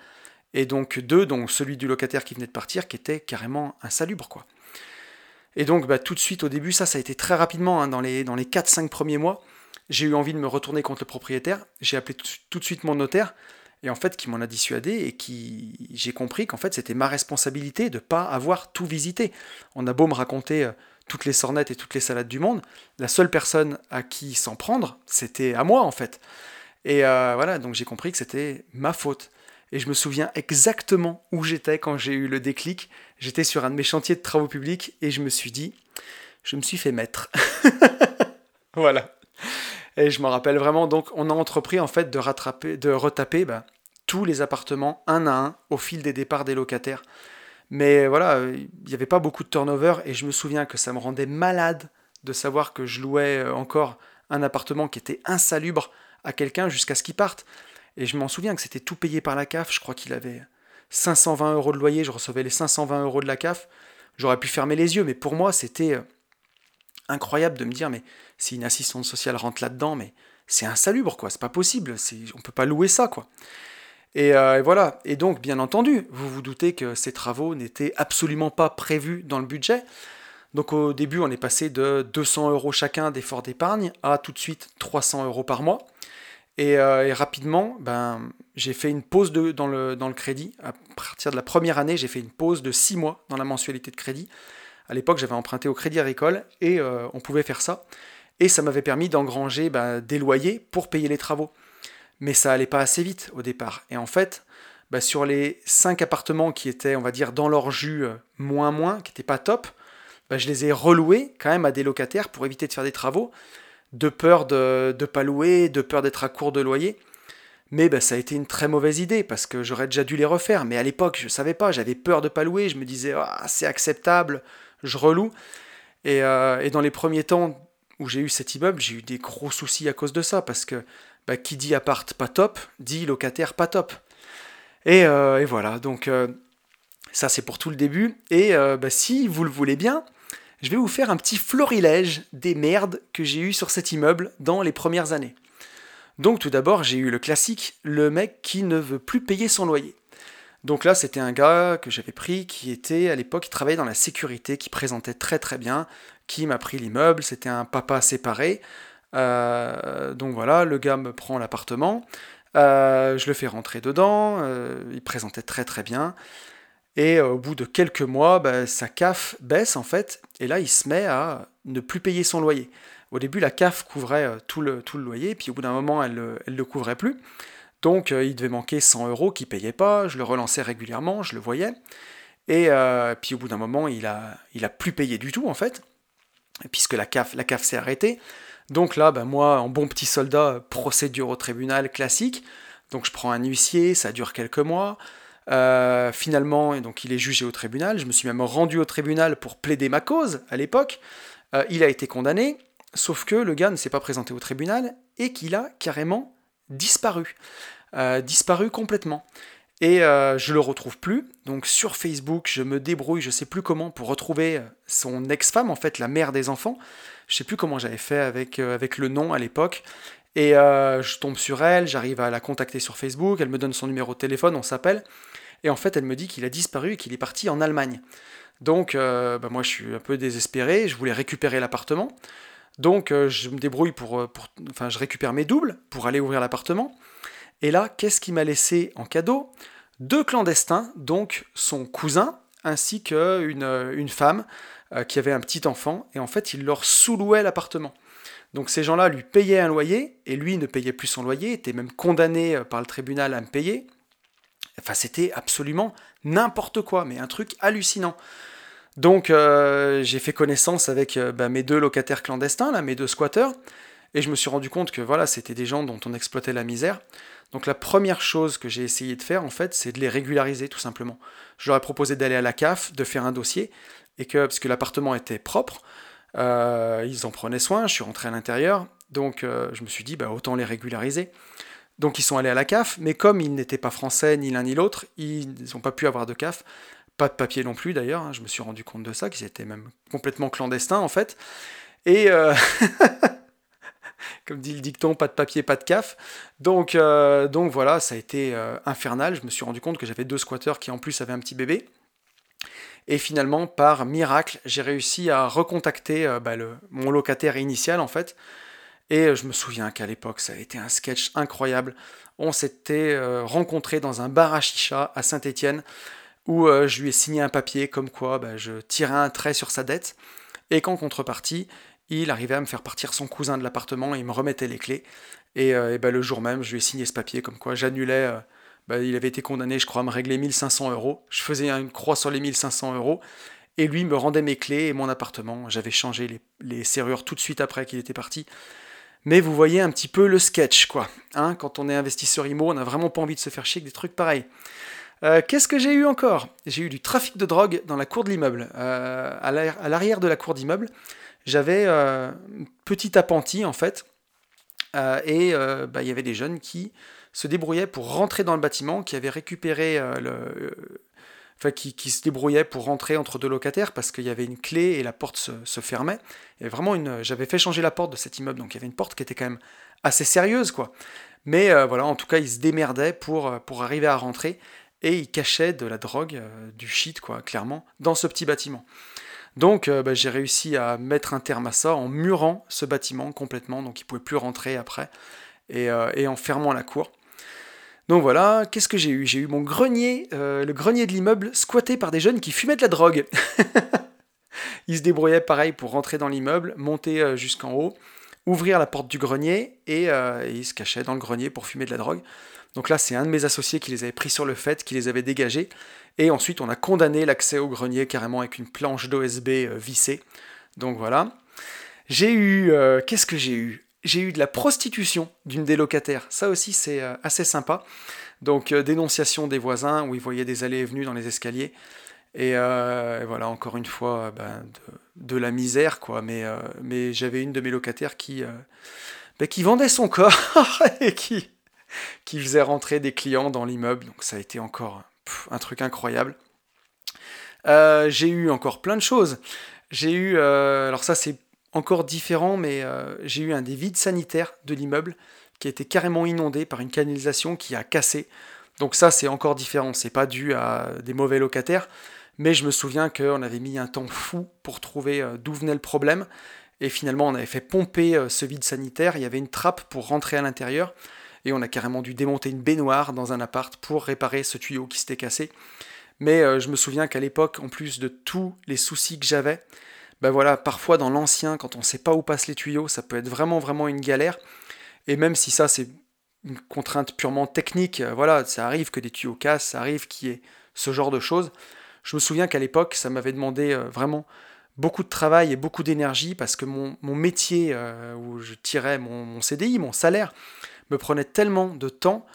Et donc deux, dont celui du locataire qui venait de partir, qui était carrément insalubre, quoi. Et donc, bah, tout de suite, au début, ça, ça a été très rapidement, hein, dans les, dans les 4-5 premiers mois, j'ai eu envie de me retourner contre le propriétaire. J'ai appelé tout de suite mon notaire, et en fait, qui m'en a dissuadé, et qui j'ai compris qu'en fait, c'était ma responsabilité de ne pas avoir tout visité. On a beau me raconter euh, toutes les sornettes et toutes les salades du monde, la seule personne à qui s'en prendre, c'était à moi, en fait. Et euh, voilà, donc j'ai compris que c'était ma faute. Et je me souviens exactement où j'étais quand j'ai eu le déclic. J'étais sur un de mes chantiers de travaux publics et je me suis dit, je me suis fait mettre. voilà. Et je me rappelle vraiment, donc on a entrepris en fait de rattraper, de retaper bah, tous les appartements un à un au fil des départs des locataires. Mais voilà, il n'y avait pas beaucoup de turnover et je me souviens que ça me rendait malade de savoir que je louais euh, encore un appartement qui était insalubre à quelqu'un jusqu'à ce qu'il parte. Et je m'en souviens que c'était tout payé par la CAF. Je crois qu'il avait 520 euros de loyer. Je recevais les 520 euros de la CAF. J'aurais pu fermer les yeux, mais pour moi, c'était euh, incroyable de me dire, mais si une assistante sociale rentre là-dedans, mais c'est insalubre, quoi. C'est pas possible. On peut pas louer ça, quoi. Euh, et, voilà. Et donc, bien entendu, vous vous doutez que ces travaux n'étaient absolument pas prévus dans le budget. Donc au début, on est passé de 200 euros chacun d'effort d'épargne à tout de suite 300 euros par mois. Euh, et, rapidement, ben, j'ai fait une pause de, dans, le, crédit. À partir de la première année, j'ai fait une pause de 6 mois dans la mensualité de crédit. À l'époque, j'avais emprunté au Crédit Agricole et euh, on pouvait faire ça. Et ça m'avait permis d'engranger ben, des loyers pour payer les travaux. Mais ça allait pas assez vite au départ. Et en fait, ben, sur les 5 appartements qui étaient, on va dire, dans leur jus euh, moins moins, qui n'étaient pas top, ben, je les ai reloués quand même à des locataires pour éviter de faire des travaux de peur de ne pas louer, de peur d'être à court de loyer. Mais ben, ça a été une très mauvaise idée parce que j'aurais déjà dû les refaire. Mais à l'époque, je ne savais pas, j'avais peur de pas louer. Je me disais, ah, c'est acceptable, je reloue. Euh, et, dans les premiers temps où j'ai eu cet immeuble, j'ai eu des gros soucis à cause de ça parce que ben, qui dit appart pas top, dit locataire pas top. Et, euh, voilà, donc euh, ça c'est pour tout le début. Et ben, si vous le voulez bien, je vais vous faire un petit florilège des merdes que j'ai eues sur cet immeuble dans les premières années. Donc tout d'abord, j'ai eu le classique, le mec qui ne veut plus payer son loyer. Donc là, c'était un gars que j'avais pris qui était à l'époque, qui travaillait dans la sécurité, qui présentait très très bien, qui m'a pris l'immeuble, c'était un papa séparé. Euh, donc voilà, le gars me prend l'appartement, euh, je le fais rentrer dedans, euh, il présentait très très bien. Et euh, au bout de quelques mois, bah, sa CAF baisse en fait, et là il se met à ne plus payer son loyer. Au début, la CAF couvrait euh, tout le, loyer, puis au bout d'un moment, elle ne le couvrait plus. Donc euh, il devait manquer 100 euros qu'il ne payait pas, je le relançais régulièrement, je le voyais. Et puis au bout d'un moment, il a, plus payé du tout en fait, puisque la CAF, la CAF s'est arrêtée. Donc là, bah, moi, en bon petit soldat, procédure au tribunal classique. Donc je prends un huissier, ça dure quelques mois. Euh, finalement, donc il est jugé au tribunal. Je me suis même rendu au tribunal pour plaider ma cause à l'époque. Euh, il a été condamné, sauf que le gars ne s'est pas présenté au tribunal et qu'il a carrément disparu. Euh, disparu complètement. Et je le retrouve plus. Donc sur Facebook, je me débrouille, je sais plus comment, pour retrouver son ex-femme, en fait, la mère des enfants. Je sais plus comment j'avais fait avec, avec le nom à l'époque. Et je tombe sur elle, j'arrive à la contacter sur Facebook, elle me donne son numéro de téléphone, on s'appelle. Et en fait, elle me dit qu'il a disparu et qu'il est parti en Allemagne. Donc, euh, bah, moi, je suis un peu désespéré. Je voulais récupérer l'appartement. Donc, euh, je me débrouille pour, euh, Enfin, je récupère mes doubles pour aller ouvrir l'appartement. Et là, qu'est-ce qu'il m'a laissé en cadeau? Deux clandestins, donc son cousin, ainsi qu'une une femme qui avait un petit enfant. Et en fait, il leur sous-louait l'appartement. Donc ces gens-là lui payaient un loyer, et lui ne payait plus son loyer, était même condamné par le tribunal à me payer. Enfin, c'était absolument n'importe quoi, mais un truc hallucinant. Donc, euh, j'ai fait connaissance avec euh, bah, mes deux locataires clandestins, là, mes deux squatteurs, et je me suis rendu compte que voilà, c'était des gens dont on exploitait la misère. Donc, la première chose que j'ai essayé de faire, en fait, c'est de les régulariser, tout simplement. Je leur ai proposé d'aller à la CAF, de faire un dossier, et que, parce que l'appartement était propre, euh, ils en prenaient soin, je suis rentré à l'intérieur, donc je me suis dit, bah, autant les régulariser. Donc ils sont allés à la CAF, mais comme ils n'étaient pas français ni l'un ni l'autre, ils n'ont pas pu avoir de CAF. Pas de papier non plus d'ailleurs, hein, je me suis rendu compte de ça, qu'ils étaient même complètement clandestins en fait. Et, euh, comme dit le dicton, pas de papier, pas de caf. Donc, euh, donc voilà, ça a été euh, infernal. Je me suis rendu compte que j'avais deux squatteurs qui en plus avaient un petit bébé. Et finalement, par miracle, j'ai réussi à recontacter euh, bah, mon locataire initial en fait. Et je me souviens qu'à l'époque, ça a été un sketch incroyable. On s'était rencontrés dans un bar à chicha à Saint-Étienne où je lui ai signé un papier comme quoi bah, je tirais un trait sur sa dette et qu'en contrepartie, il arrivait à me faire partir son cousin de l'appartement et il me remettait les clés. Et, euh, ben, le jour même, je lui ai signé ce papier comme quoi j'annulais. Euh, ben, il avait été condamné, je crois, à me régler 1500 euros. Je faisais une croix sur les 1500 euros. Et lui me rendait mes clés et mon appartement. J'avais changé les, serrures tout de suite après qu'il était parti. Mais vous voyez un petit peu le sketch, quoi. Hein, quand on est investisseur IMO, on n'a vraiment pas envie de se faire chier avec des trucs pareils. Euh, qu'est-ce que j'ai eu encore? J'ai eu du trafic de drogue dans la cour de l'immeuble. à l'arrière de la cour d'immeuble, j'avais euh, un petit appentis en fait, euh, et euh, bah, il y avait des jeunes qui se débrouillaient pour rentrer dans le bâtiment, qui avaient récupéré le, enfin, qui, se débrouillaient pour rentrer entre deux locataires parce qu'il y avait une clé et la porte se, fermait. Et vraiment j'avais fait changer la porte de cet immeuble, donc il y avait une porte qui était quand même assez sérieuse, quoi. Mais voilà, en tout cas, ils se démerdaient pour, pour arriver à rentrer et ils cachaient de la drogue, du shit, quoi, clairement, dans ce petit bâtiment. Donc euh, bah, j'ai réussi à mettre un terme à ça en murant ce bâtiment complètement, donc il pouvait plus rentrer après, euh, et, en fermant la cour. Donc voilà, qu'est-ce que j'ai eu? J'ai eu mon grenier, euh, le grenier de l'immeuble, squatté par des jeunes qui fumaient de la drogue. Ils se débrouillaient pareil pour rentrer dans l'immeuble, monter jusqu'en haut, ouvrir la porte du grenier, et, et ils se cachaient dans le grenier pour fumer de la drogue. Donc là, c'est un de mes associés qui les avait pris sur le fait, qui les avait dégagés. Et ensuite, on a condamné l'accès au grenier carrément avec une planche d'OSB euh, vissée. Donc voilà. J'ai eu. Euh, qu'est-ce que j'ai eu? J'ai eu de la prostitution d'une des locataires. Ça aussi, c'est euh, assez sympa. Donc, dénonciation des voisins où ils voyaient des allées et venues dans les escaliers. Et, voilà, encore une fois, ben, de, la misère, quoi. Mais, j'avais une de mes locataires qui, ben, qui vendait son corps et qui, qui faisait rentrer des clients dans l'immeuble. Donc ça a été encore un truc incroyable. Euh, j'ai eu encore plein de choses. J'ai eu, euh, alors ça c'est encore différent, mais euh, j'ai eu un des vides sanitaires de l'immeuble qui a été carrément inondé par une canalisation qui a cassé. Donc ça c'est encore différent, c'est pas dû à des mauvais locataires, mais je me souviens qu'on avait mis un temps fou pour trouver d'où venait le problème. Et finalement, on avait fait pomper ce vide sanitaire. Il y avait une trappe pour rentrer à l'intérieur et on a carrément dû démonter une baignoire dans un appart pour réparer ce tuyau qui s'était cassé. Mais euh, je me souviens qu'à l'époque, en plus de tous les soucis que j'avais, voilà, parfois dans l'ancien, quand on ne sait pas où passent les tuyaux, ça peut être vraiment une galère. Et même si ça c'est une contrainte purement technique, euh, voilà, ça arrive que des tuyaux cassent, ça arrive qu'il y ait ce genre de choses. Je me souviens qu'à l'époque, ça m'avait demandé euh, vraiment beaucoup de travail et beaucoup d'énergie parce que mon, métier où je tirais mon CDI, mon salaire, me prenait tellement de temps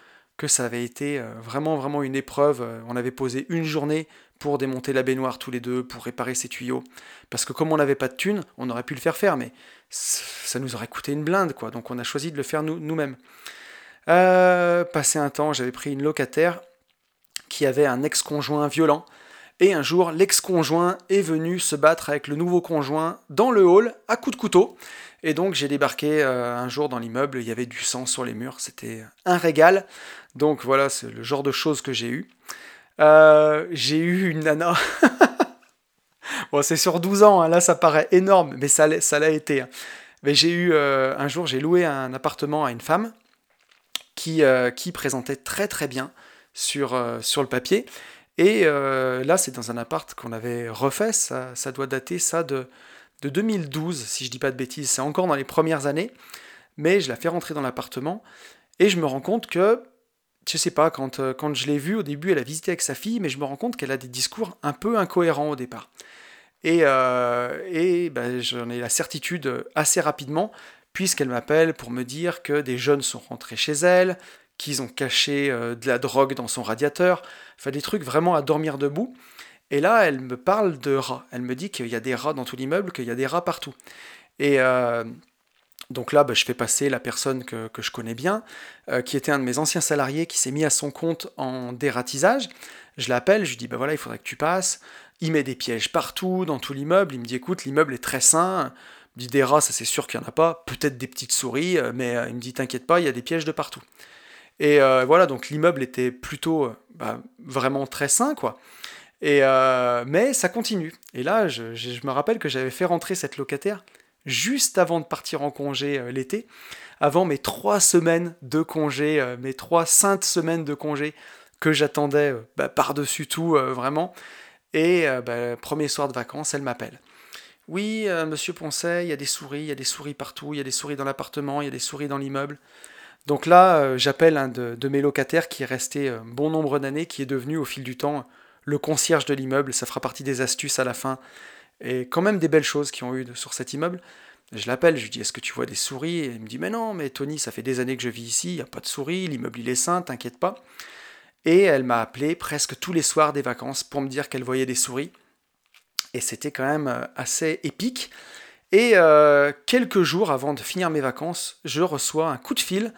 que ça avait été euh, vraiment vraiment une épreuve. Euh, on avait posé une journée pour démonter la baignoire tous les deux, pour réparer ses tuyaux. Parce que comme on n'avait pas de thunes, on aurait pu le faire faire, mais ça nous aurait coûté une blinde, quoi. Donc on a choisi de le faire nous-mêmes. Euh, passé un temps, j'avais pris une locataire qui avait un ex-conjoint violent. Et un jour, l'ex-conjoint est venu se battre avec le nouveau conjoint dans le hall à coups de couteau. Et donc j'ai débarqué euh, un jour dans l'immeuble, il y avait du sang sur les murs, c'était un régal. Donc voilà, c'est le genre de choses que j'ai eu. Euh, j'ai eu une nana. bon, c'est sur 12 ans, hein, là ça paraît énorme, mais ça, l'a été. Hein. Mais j'ai eu euh, un jour, j'ai loué un appartement à une femme qui, qui présentait très très bien sur, sur le papier. Et là, c'est dans un appart qu'on avait refait, ça, ça doit dater ça de de 2012, si je dis pas de bêtises, c'est encore dans les premières années, mais je la fais rentrer dans l'appartement et je me rends compte que, je sais pas, quand, euh, quand je l'ai vue au début, elle a visité avec sa fille, mais je me rends compte qu'elle a des discours un peu incohérents au départ. Et, euh, et ben, j'en ai la certitude assez rapidement, puisqu'elle m'appelle pour me dire que des jeunes sont rentrés chez elle, qu'ils ont caché euh, de la drogue dans son radiateur, enfin des trucs vraiment à dormir debout. Et là, elle me parle de rats. Elle me dit qu'il y a des rats dans tout l'immeuble, qu'il y a des rats partout. Et euh, donc là, bah, je fais passer la personne que, je connais bien, euh, qui était un de mes anciens salariés, qui s'est mis à son compte en dératisage. Je l'appelle, je lui dis, bah voilà, il faudrait que tu passes. Il met des pièges partout, dans tout l'immeuble. Il me dit, écoute, l'immeuble est très sain. Je dis des rats, ça c'est sûr qu'il n'y en a pas, peut-être des petites souris, mais il me dit t'inquiète pas, il y a des pièges de partout. Et voilà, donc l'immeuble était plutôt bah, vraiment très sain, quoi. Et mais ça continue. Et là, je me rappelle que j'avais fait rentrer cette locataire juste avant de partir en congé l'été avant mes trois semaines de congé, euh, mes trois saintes semaines de congé que j'attendais euh, bah, par-dessus tout, euh, vraiment. Et bah, premier soir de vacances, elle m'appelle. Oui, monsieur Poncet, il y a des souris, il y a des souris partout, il y a des souris dans l'appartement, il y a des souris dans l'immeuble. Donc là, j'appelle un de, mes locataires qui est resté bon nombre d'années, qui est devenu au fil du temps le concierge de l'immeuble. Ça fera partie des astuces à la fin. Et quand même des belles choses qui ont eu sur cet immeuble. Je l'appelle, je lui dis Est-ce que tu vois des souris? Et il me dit Mais non, mais Tony, ça fait des années que je vis ici, il n'y a pas de souris, l'immeuble il est sain, t'inquiète pas. Et elle m'a appelé presque tous les soirs des vacances pour me dire qu'elle voyait des souris. Et c'était quand même euh, assez épique. Et euh, quelques jours avant de finir mes vacances, je reçois un coup de fil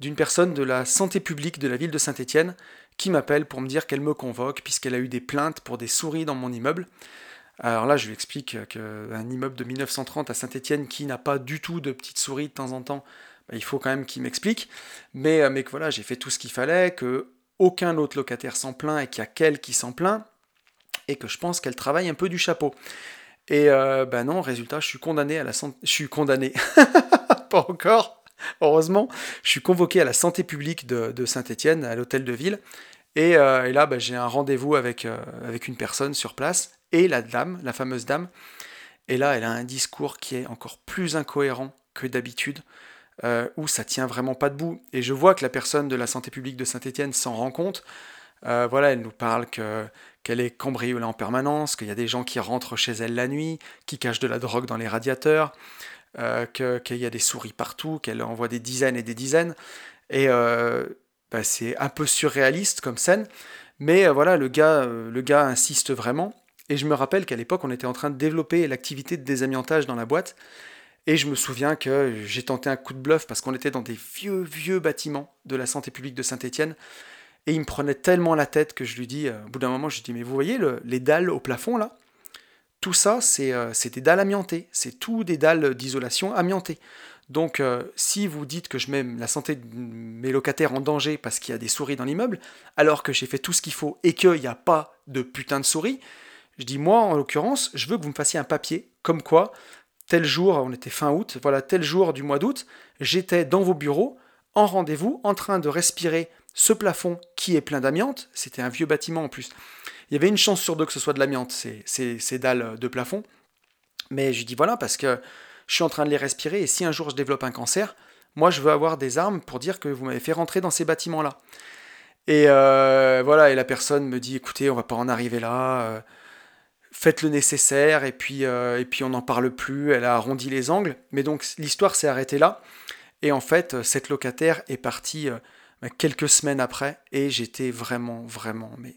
d'une personne de la santé publique de la ville de Saint-Étienne qui m'appelle pour me dire qu'elle me convoque puisqu'elle a eu des plaintes pour des souris dans mon immeuble. Alors là, je lui explique qu'un immeuble de 1930 à Saint-Étienne qui n'a pas du tout de petites souris de temps en temps, bah, il faut quand même qu'il m'explique. Mais, euh, mais que voilà, j'ai fait tout ce qu'il fallait, que aucun autre locataire s'en plaint et qu'il y a qu'elle qui s'en plaint, et que je pense qu'elle travaille un peu du chapeau. Et ben non, résultat, je suis condamné à la santé. Je suis condamné. pas encore, heureusement. Je suis convoqué à la santé publique de, Saint-Étienne, à l'hôtel de ville. Et, euh, là, bah, j'ai un rendez-vous avec, avec une personne sur place et la dame, la fameuse dame. Et là, elle a un discours qui est encore plus incohérent que d'habitude, euh, où ça tient vraiment pas debout. Et je vois que la personne de la santé publique de Saint-Étienne s'en rend compte. Euh, voilà, elle nous parle que qu'elle est cambriolée en permanence, qu'il y a des gens qui rentrent chez elle la nuit, qui cachent de la drogue dans les radiateurs, euh, qu'il y a des souris partout, qu'elle envoie des dizaines et des dizaines. Et bah, c'est un peu surréaliste comme scène, mais voilà, le gars, le gars insiste vraiment. Et je me rappelle qu'à l'époque, on était en train de développer l'activité de désamiantage dans la boîte. Et je me souviens que j'ai tenté un coup de bluff parce qu'on était dans des vieux, vieux bâtiments de la santé publique de Saint-Étienne. Et il me prenait tellement la tête que je lui dis, euh, au bout d'un moment, je lui dis, mais vous voyez les dalles au plafond là? Tout ça, euh, c'est des dalles amiantées. C'est tout des dalles d'isolation amiantées. Donc, euh, si vous dites que je mets la santé de mes locataires en danger parce qu'il y a des souris dans l'immeuble, alors que j'ai fait tout ce qu'il faut et qu'il n'y a pas de putain de souris, je dis, moi, en l'occurrence, je veux que vous me fassiez un papier, comme quoi, tel jour, on était fin août, voilà, tel jour du mois d'août, j'étais dans vos bureaux, en rendez-vous, en train de respirer ce plafond qui est plein d'amiante. C'était un vieux bâtiment en plus. Il y avait une chance sur deux que ce soit de l'amiante, ces, dalles de plafond. Mais je dis voilà, parce que je suis en train de les respirer, et si un jour je développe un cancer, moi je veux avoir des armes pour dire que vous m'avez fait rentrer dans ces bâtiments-là. Et euh, voilà, et la personne me dit écoutez, on va pas en arriver là. Euh, faites le nécessaire et puis, euh, et puis on n'en parle plus, elle a arrondi les angles. Mais donc l'histoire s'est arrêtée là. Et en fait, cette locataire est partie euh, bah, quelques semaines après et j'étais vraiment, vraiment, mais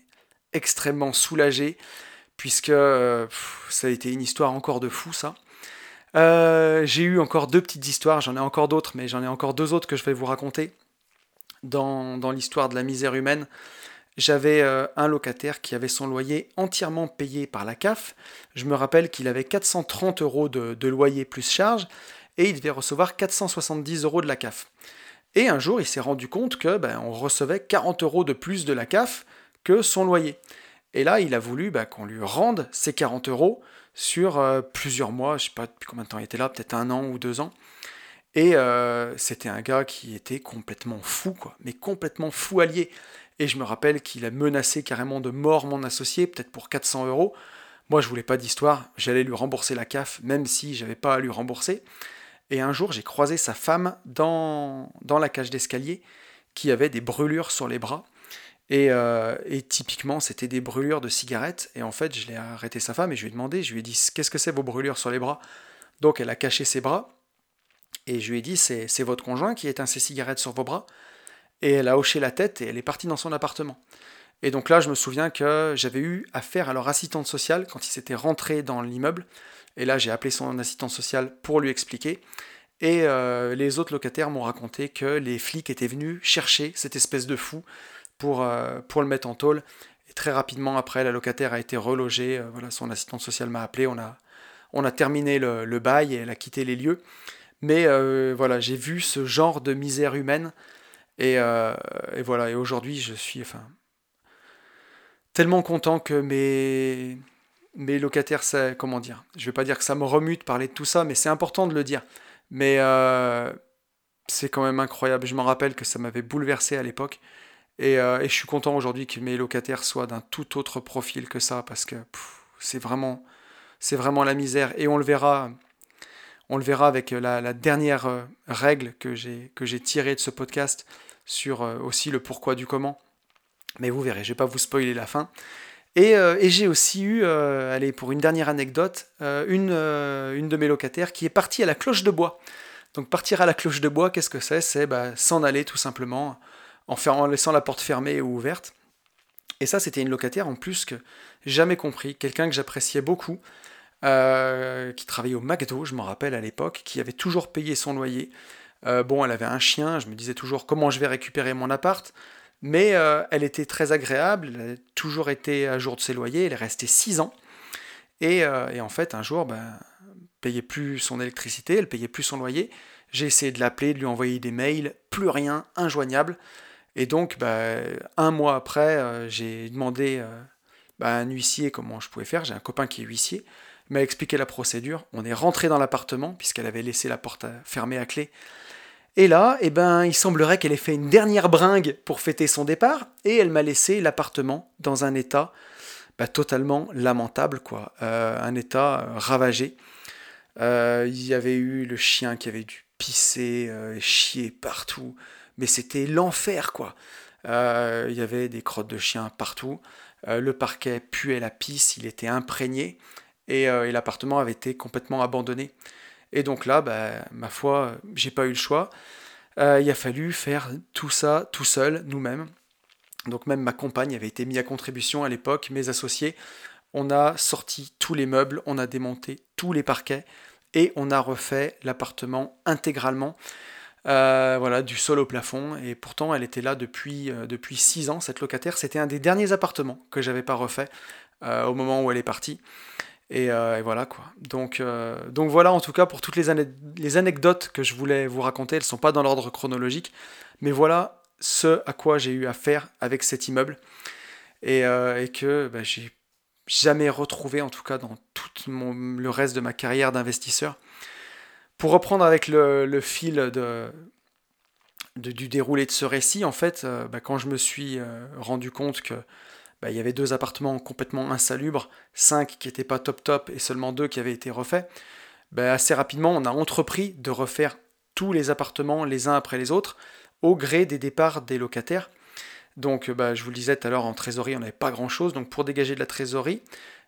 extrêmement soulagé puisque euh, ça a été une histoire encore de fou ça. j'ai eu encore deux petites histoires, j'en ai encore d'autres, mais j'en ai encore deux autres que je vais vous raconter dans, dans l'histoire de la misère humaine j'avais euh, un locataire qui avait son loyer entièrement payé par la CAF. Je me rappelle qu'il avait 430 euros de, loyer plus charge et il devait recevoir 470 euros de la CAF. Et un jour, il s'est rendu compte que ben, on recevait 40 euros de plus de la CAF que son loyer. Et là, il a voulu ben, qu'on lui rende ces 40 euros sur euh, plusieurs mois, je sais pas depuis combien de temps il était là, peut-être un an ou deux ans. Et euh, c'était un gars qui était complètement fou, quoi, mais complètement fou allié. Et je me rappelle qu'il a menacé carrément de mort mon associé, peut-être pour 400 euros. Moi, je voulais pas d'histoire, j'allais lui rembourser la CAF, même si j'avais pas à lui rembourser. Et un jour, j'ai croisé sa femme dans, dans la cage d'escalier qui avait des brûlures sur les bras. Et, euh, et typiquement, c'était des brûlures de cigarettes. Et en fait, je l'ai arrêté sa femme et je lui ai demandé, je lui ai dit, qu'est-ce que c'est vos brûlures sur les bras? Donc, elle a caché ses bras. Et je lui ai dit, c'est votre conjoint qui éteint ses cigarettes sur vos bras et elle a hoché la tête et elle est partie dans son appartement. Et donc là, je me souviens que j'avais eu affaire à leur assistante sociale quand il s'était rentré dans l'immeuble. Et là, j'ai appelé son assistante sociale pour lui expliquer. Et euh, les autres locataires m'ont raconté que les flics étaient venus chercher cette espèce de fou pour, euh, pour le mettre en tôle. Et très rapidement après, la locataire a été relogée. Euh, voilà, son assistante sociale m'a appelé. On a, on a terminé le, bail et elle a quitté les lieux. Mais voilà, j'ai vu ce genre de misère humaine. Et, et voilà, et aujourd'hui, je suis enfin, tellement content que mes, mes locataires, ça, comment dire, je vais pas dire que ça me remue de parler de tout ça, mais c'est important de le dire. Mais euh, c'est quand même incroyable. Je me rappelle que ça m'avait bouleversé à l'époque. Et, euh, et, je suis content aujourd'hui que mes locataires soient d'un tout autre profil que ça, parce que c'est vraiment, c'est vraiment la misère. Et on le verra, on le verra avec la, la dernière euh, règle que j'ai tirée de ce podcast sur aussi le pourquoi du comment. Mais vous verrez, je vais pas vous spoiler la fin. Euh, et, j'ai aussi eu, euh, allez, pour une dernière anecdote, euh, une, de mes locataires qui est partie à la cloche de bois. Donc partir à la cloche de bois, qu'est-ce que c'est? C'est bah, s'en aller tout simplement en, en laissant la porte fermée ou ouverte. Et ça, c'était une locataire en plus que jamais compris, quelqu'un que j'appréciais beaucoup, qui travaillait au McDo, je m'en rappelle à l'époque, qui avait toujours payé son loyer. bon, elle avait un chien, je me disais toujours comment je vais récupérer mon appart? Mais euh, elle était très agréable, elle a toujours été à jour de ses loyers, elle est restée 6 ans. Euh, et, en fait, un jour, ben, payait plus son électricité, elle payait plus son loyer. J'ai essayé de l'appeler, de lui envoyer des mails, plus rien, injoignable. Et donc, ben, un mois après, euh, j'ai demandé ben, à un huissier comment je pouvais faire. J'ai un copain qui est huissier, m'a expliqué la procédure. On est rentré dans l'appartement, puisqu'elle avait laissé la porte fermée à clé. Et là, eh ben, il semblerait qu'elle ait fait une dernière bringue pour fêter son départ, et elle m'a laissé l'appartement dans un état bah, totalement lamentable, quoi. Euh, un état euh, ravagé. Euh, il y avait eu le chien qui avait dû pisser, chier partout, mais c'était l'enfer, quoi. il y avait des crottes de chien partout. le parquet puait la pisse, il était imprégné, et l'appartement avait été complètement abandonné. Et donc là, bah, ma foi, j'ai pas eu le choix. Euh, il a fallu faire tout ça tout seul, nous-mêmes. Donc même ma compagne avait été mise à contribution à l'époque, mes associés. On a sorti tous les meubles, on a démonté tous les parquets et on a refait l'appartement intégralement. Euh, voilà, du sol au plafond. Et pourtant, elle était là depuis, euh, depuis six ans, cette locataire. C'était un des derniers appartements que j'avais pas refait au moment où elle est partie. Euh, et, voilà quoi. Donc, euh, donc voilà en tout cas pour toutes les, les, anecdotes que je voulais vous raconter. Elles ne sont pas dans l'ordre chronologique. Mais voilà ce à quoi j'ai eu affaire avec cet immeuble. Et, euh, et que bah, j'ai jamais retrouvé en tout cas dans tout le reste de ma carrière d'investisseur. Pour reprendre avec le, le fil de, du déroulé de ce récit, en fait, bah, quand je me suis rendu compte que bah, il y avait deux appartements complètement insalubres, cinq qui n'étaient pas top top et seulement deux qui avaient été refaits. Bah, assez rapidement, on a entrepris de refaire tous les appartements les uns après les autres au gré des départs des locataires. Donc, bah, je vous le disais tout à l'heure, en trésorerie, on n'avait pas grand-chose. Donc, pour dégager de la trésorerie,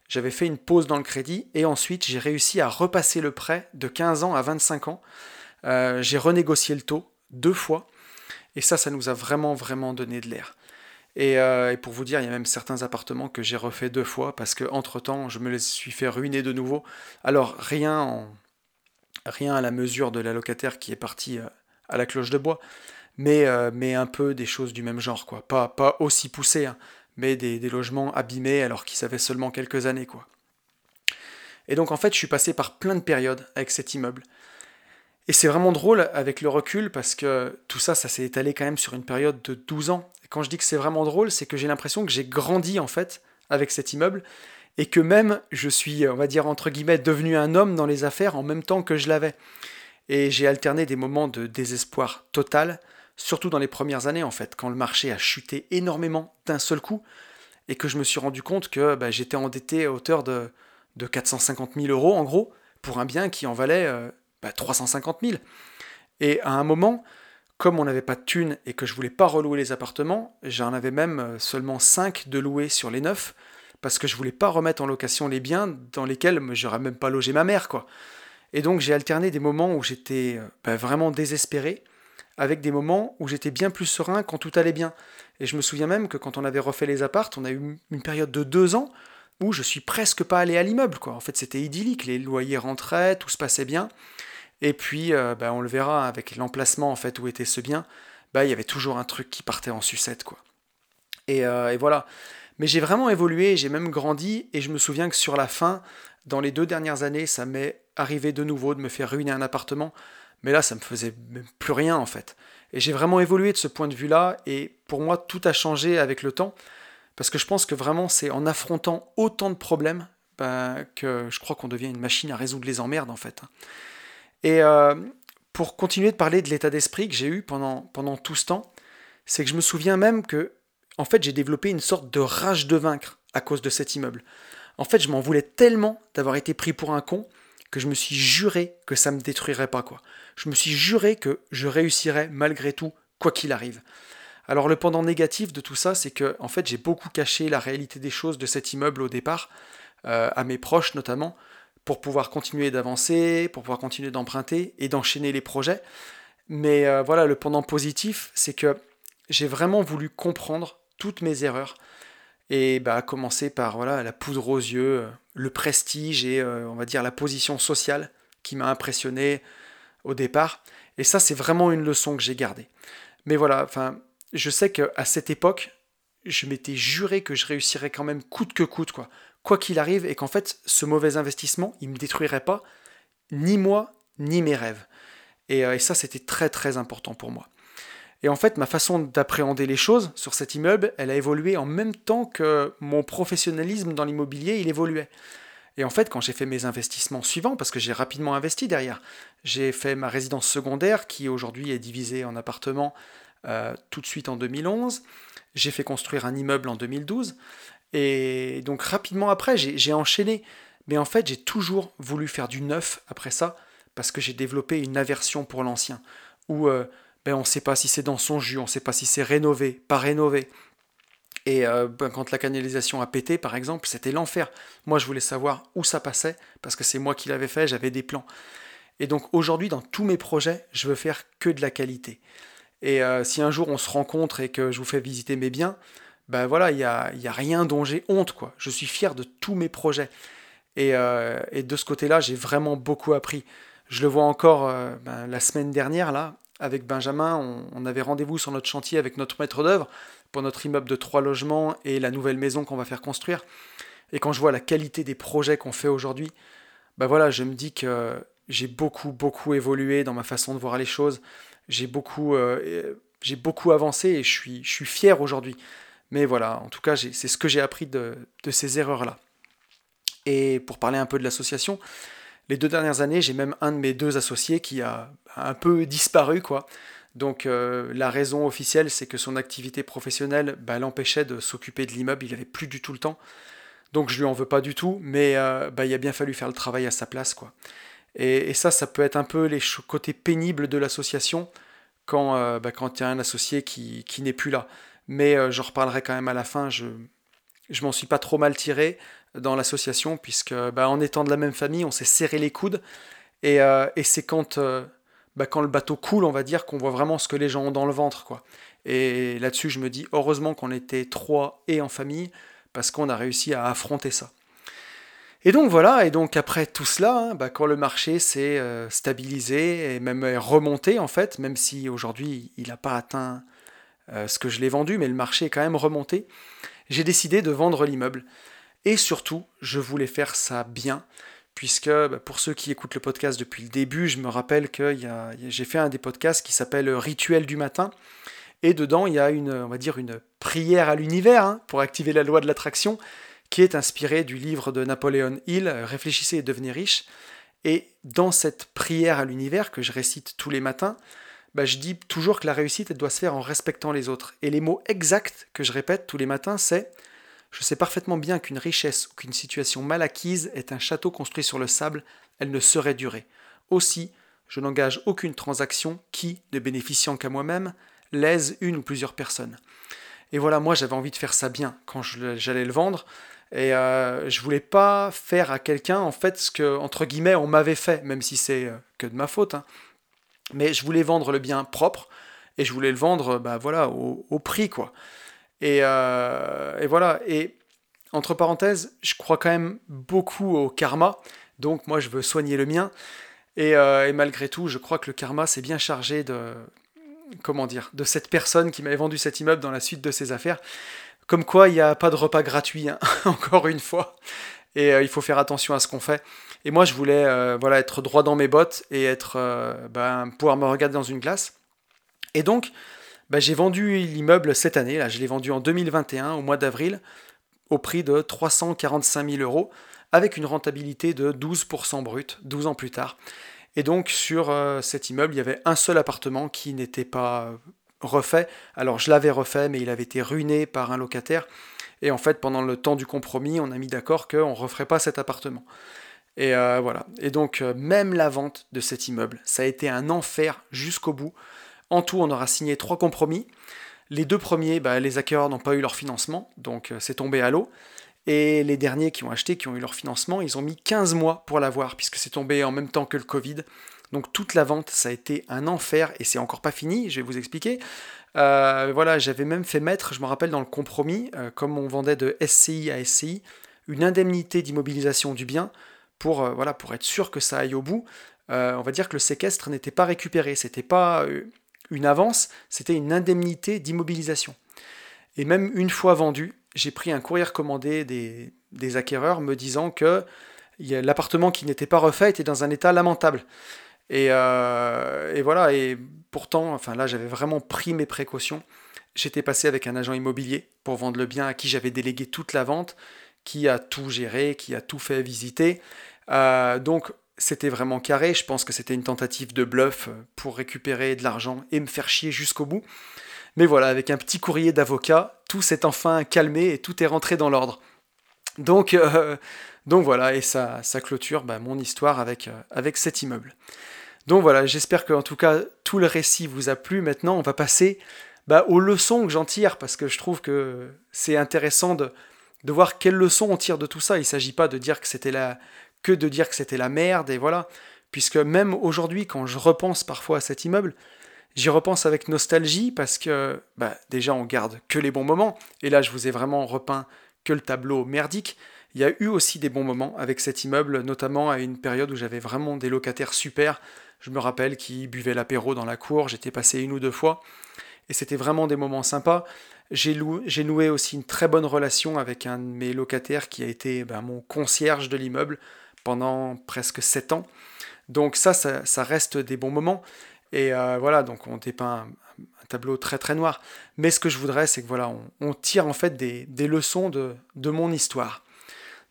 j'avais fait une pause dans le crédit et ensuite, j'ai réussi à repasser le prêt de 15 ans à 25 ans. Euh, j'ai renégocié le taux deux fois. Et ça, ça nous a vraiment, vraiment donné de l'air. Euh, et, pour vous dire, il y a même certains appartements que j'ai refait deux fois parce que entre temps, je me les suis fait ruiner de nouveau. Alors rien, rien à la mesure de la locataire qui est partie euh, à la cloche de bois, mais, euh, mais un peu des choses du même genre, quoi. Pas, pas aussi poussé, hein, mais des, des, logements abîmés alors qu'ils avaient seulement quelques années, quoi. Et donc en fait, je suis passé par plein de périodes avec cet immeuble. Et c'est vraiment drôle avec le recul parce que tout ça, ça s'est étalé quand même sur une période de 12 ans. Quand je dis que c'est vraiment drôle, c'est que j'ai l'impression que j'ai grandi en fait avec cet immeuble et que même je suis, on va dire entre guillemets, devenu un homme dans les affaires en même temps que je l'avais. Et j'ai alterné des moments de désespoir total, surtout dans les premières années en fait, quand le marché a chuté énormément d'un seul coup et que je me suis rendu compte que bah, j'étais endetté à hauteur de, de 450 000 euros en gros pour un bien qui en valait euh, 350 bah, 000. Et à un moment, comme on n'avait pas de thunes et que je voulais pas relouer les appartements, j'en avais même euh, seulement 5 de loués sur les 9, parce que je voulais pas remettre en location les biens dans lesquels j'aurais même pas logé ma mère, quoi. Et donc j'ai alterné des moments où j'étais euh, bah, vraiment désespéré, avec des moments où j'étais bien plus serein quand tout allait bien. Et je me souviens même que quand on avait refait les appartes, on a eu une période de deux ans où je suis presque pas allé à l'immeuble, quoi. En fait, c'était idyllique, les loyers rentraient, tout se passait bien. Et puis, euh, bah, on le verra avec l'emplacement en fait où était ce bien, bah, il y avait toujours un truc qui partait en sucette quoi. Et, euh, et voilà. Mais j'ai vraiment évolué, j'ai même grandi, et je me souviens que sur la fin dans les deux dernières années, ça m'est arrivé de nouveau de me faire ruiner un appartement, mais là, ça me faisait plus rien en fait. Et j'ai vraiment évolué de ce point de vue-là, et pour moi, tout a changé avec le temps, parce que je pense que vraiment, c'est en affrontant autant de problèmes ben, que je crois qu'on devient une machine à résoudre les emmerdes en fait. Et euh, pour continuer de parler de l'état d'esprit que j'ai eu pendant, tout ce temps, c'est que je me souviens même que, en fait, j'ai développé une sorte de rage de vaincre à cause de cet immeuble. En fait, je m'en voulais tellement d'avoir été pris pour un con que je me suis juré que ça me détruirait pas quoi. Je me suis juré que je réussirais malgré tout quoi qu'il arrive. Alors le pendant négatif de tout ça, c'est que en fait j'ai beaucoup caché la réalité des choses de cet immeuble au départ, euh, à mes proches notamment, pour pouvoir continuer d'avancer, pour pouvoir continuer d'emprunter et d'enchaîner les projets. Mais euh, voilà, le pendant positif, c'est que j'ai vraiment voulu comprendre toutes mes erreurs et bah, commencer par voilà, la poudre aux yeux, euh, le prestige et on va dire la position sociale qui m'a impressionné au départ. Et ça, c'est vraiment une leçon que j'ai gardée. Mais voilà, enfin, je sais qu'à cette époque, je m'étais juré que je réussirais quand même coûte que coûte, quoi. Quoi qu'il arrive, et qu'en fait, ce mauvais investissement, il ne me détruirait pas, ni moi, ni mes rêves. Et, euh, et ça, c'était très très important pour moi. Et en fait, ma façon d'appréhender les choses sur cet immeuble, elle a évolué en même temps que mon professionnalisme dans l'immobilier, il évoluait. Et en fait, quand j'ai fait mes investissements suivants, parce que j'ai rapidement investi derrière, j'ai fait ma résidence secondaire qui aujourd'hui est divisée en appartements euh, tout de suite en 2011. J'ai fait construire un immeuble en 2012. Et donc rapidement après, j'ai enchaîné. Mais en fait, j'ai toujours voulu faire du neuf après ça, parce que j'ai développé une aversion pour l'ancien. Où euh, ben, on ne sait pas si c'est dans son jus, on ne sait pas si c'est rénové, pas rénové. Et euh, ben, quand la canalisation a pété, par exemple, c'était l'enfer. Moi, je voulais savoir où ça passait, parce que c'est moi qui l'avais fait, j'avais des plans. Et donc aujourd'hui, dans tous mes projets, je veux faire que de la qualité. Et euh, si un jour on se rencontre et que je vous fais visiter mes biens, ben voilà, il n'y a, y a rien dont j'ai honte, quoi. Je suis fier de tous mes projets. Et, euh, et de ce côté-là, j'ai vraiment beaucoup appris. Je le vois encore euh, ben, la semaine dernière, là, avec Benjamin, on, avait rendez-vous sur notre chantier avec notre maître d'œuvre pour notre immeuble de trois logements et la nouvelle maison qu'on va faire construire. Et quand je vois la qualité des projets qu'on fait aujourd'hui, ben voilà, je me dis que j'ai beaucoup, beaucoup évolué dans ma façon de voir les choses j'ai beaucoup, euh, j'ai beaucoup avancé et je suis, je suis fier aujourd'hui. Mais voilà, en tout cas, c'est ce que j'ai appris de, de ces erreurs-là. Et pour parler un peu de l'association, les deux dernières années, j'ai même un de mes deux associés qui a un peu disparu, quoi. Donc euh, la raison officielle, c'est que son activité professionnelle bah, l'empêchait de s'occuper de l'immeuble, il avait plus du tout le temps. Donc je lui en veux pas du tout, mais euh, bah, il a bien fallu faire le travail à sa place, quoi. Et, ça, ça peut être un peu les côtés pénibles de l'association quand, euh, bah, quand il y a un associé qui, qui n'est plus là. Mais euh, j'en reparlerai quand même à la fin, je, je m'en suis pas trop mal tiré dans l'association, puisque bah, en étant de la même famille, on s'est serré les coudes. Et, euh, et c'est quand, bah, quand le bateau coule, on va dire, qu'on voit vraiment ce que les gens ont dans le ventre. quoi. Et là-dessus, je me dis, heureusement qu'on était trois et en famille, parce qu'on a réussi à affronter ça. Et donc voilà, et donc après tout cela, hein, bah, quand le marché s'est euh, stabilisé et même remonté en fait, même si aujourd'hui il n'a pas atteint euh, ce que je l'ai vendu, mais le marché est quand même remonté, j'ai décidé de vendre l'immeuble. Et surtout, je voulais faire ça bien, puisque bah, pour ceux qui écoutent le podcast depuis le début, je me rappelle que j'ai fait un des podcasts qui s'appelle Rituel du matin. Et dedans, il y a une, on va dire, une prière à l'univers hein, pour activer la loi de l'attraction qui est inspiré du livre de Napoléon Hill, Réfléchissez et devenez riche. Et dans cette prière à l'univers que je récite tous les matins, bah, je dis toujours que la réussite elle doit se faire en respectant les autres. Et les mots exacts que je répète tous les matins, c'est Je sais parfaitement bien qu'une richesse ou qu'une situation mal acquise est un château construit sur le sable, elle ne saurait durer. Aussi, je n'engage aucune transaction qui, ne bénéficiant qu'à moi-même, lèse une ou plusieurs personnes. Et voilà, moi j'avais envie de faire ça bien quand j'allais le vendre. Et euh, je voulais pas faire à quelqu'un en fait ce que entre guillemets on m'avait fait, même si c'est euh, que de ma faute. Hein. Mais je voulais vendre le bien propre et je voulais le vendre bah voilà au, prix quoi. Et, euh, et, voilà. Et entre parenthèses, je crois quand même beaucoup au karma. Donc moi je veux soigner le mien. Et, et malgré tout, je crois que le karma s'est bien chargé de comment dire de cette personne qui m'avait vendu cet immeuble dans la suite de ses affaires. Comme quoi, il n'y a pas de repas gratuit, hein, encore une fois. et il faut faire attention à ce qu'on fait. Et moi, je voulais voilà, être droit dans mes bottes et être, ben, pouvoir me regarder dans une glace. Et donc, ben, j'ai vendu l'immeuble cette année, là, je l'ai vendu en 2021, au mois d'avril, au prix de 345 000 euros, avec une rentabilité de 12% brut, 12 ans plus tard. Et donc sur euh, cet immeuble, il y avait un seul appartement qui n'était pas refait. Alors je l'avais refait, mais il avait été ruiné par un locataire. Et en fait, pendant le temps du compromis, on a mis d'accord qu'on ne referait pas cet appartement. Et euh, voilà. Et donc, euh, même la vente de cet immeuble, ça a été un enfer jusqu'au bout. En tout, on aura signé trois compromis. Les deux premiers, bah, les acquéreurs n'ont pas eu leur financement, donc c'est tombé à l'eau. Et les derniers qui ont acheté, qui ont eu leur financement, ils ont mis 15 mois pour l'avoir, puisque c'est tombé en même temps que le Covid. Donc toute la vente, ça a été un enfer, et c'est encore pas fini, je vais vous expliquer. Euh, voilà, j'avais même fait mettre, je me rappelle dans le compromis, euh, comme on vendait de SCI à SCI, une indemnité d'immobilisation du bien pour, euh, voilà, pour être sûr que ça aille au bout. on va dire que le séquestre n'était pas récupéré, c'était pas une avance, c'était une indemnité d'immobilisation. Et même une fois vendu, j'ai pris un courrier recommandé des, acquéreurs me disant que l'appartement qui n'était pas refait était dans un état lamentable. Euh, et, voilà, et pourtant, enfin là, j'avais vraiment pris mes précautions. J'étais passé avec un agent immobilier pour vendre le bien à qui j'avais délégué toute la vente, qui a tout géré, qui a tout fait visiter. Euh, donc, c'était vraiment carré. Je pense que c'était une tentative de bluff pour récupérer de l'argent et me faire chier jusqu'au bout. Mais voilà, avec un petit courrier d'avocat, tout s'est enfin calmé et tout est rentré dans l'ordre. Donc, euh, voilà, et ça, ça clôture bah, mon histoire avec, euh, avec cet immeuble. Donc voilà, j'espère que en tout cas tout le récit vous a plu. Maintenant, on va passer bah, aux leçons que j'en tire, parce que je trouve que c'est intéressant de, de voir quelles leçons on tire de tout ça. Il ne s'agit pas de dire que c'était la, que de dire que c'était la merde, et voilà. Puisque même aujourd'hui, quand je repense parfois à cet immeuble, J'y repense avec nostalgie parce que bah, déjà on garde que les bons moments. Et là je vous ai vraiment repeint que le tableau merdique. Il y a eu aussi des bons moments avec cet immeuble, notamment à une période où j'avais vraiment des locataires super. Je me rappelle qui buvaient l'apéro dans la cour, j'étais passé une ou deux fois. Et c'était vraiment des moments sympas. J'ai noué aussi une très bonne relation avec un de mes locataires qui a été bah, mon concierge de l'immeuble presque sept ans. Donc ça, ça, reste des bons moments. Et euh, voilà, donc on dépeint un, tableau très très noir. Mais ce que je voudrais, c'est que voilà, on, tire en fait des, leçons de, de, mon histoire.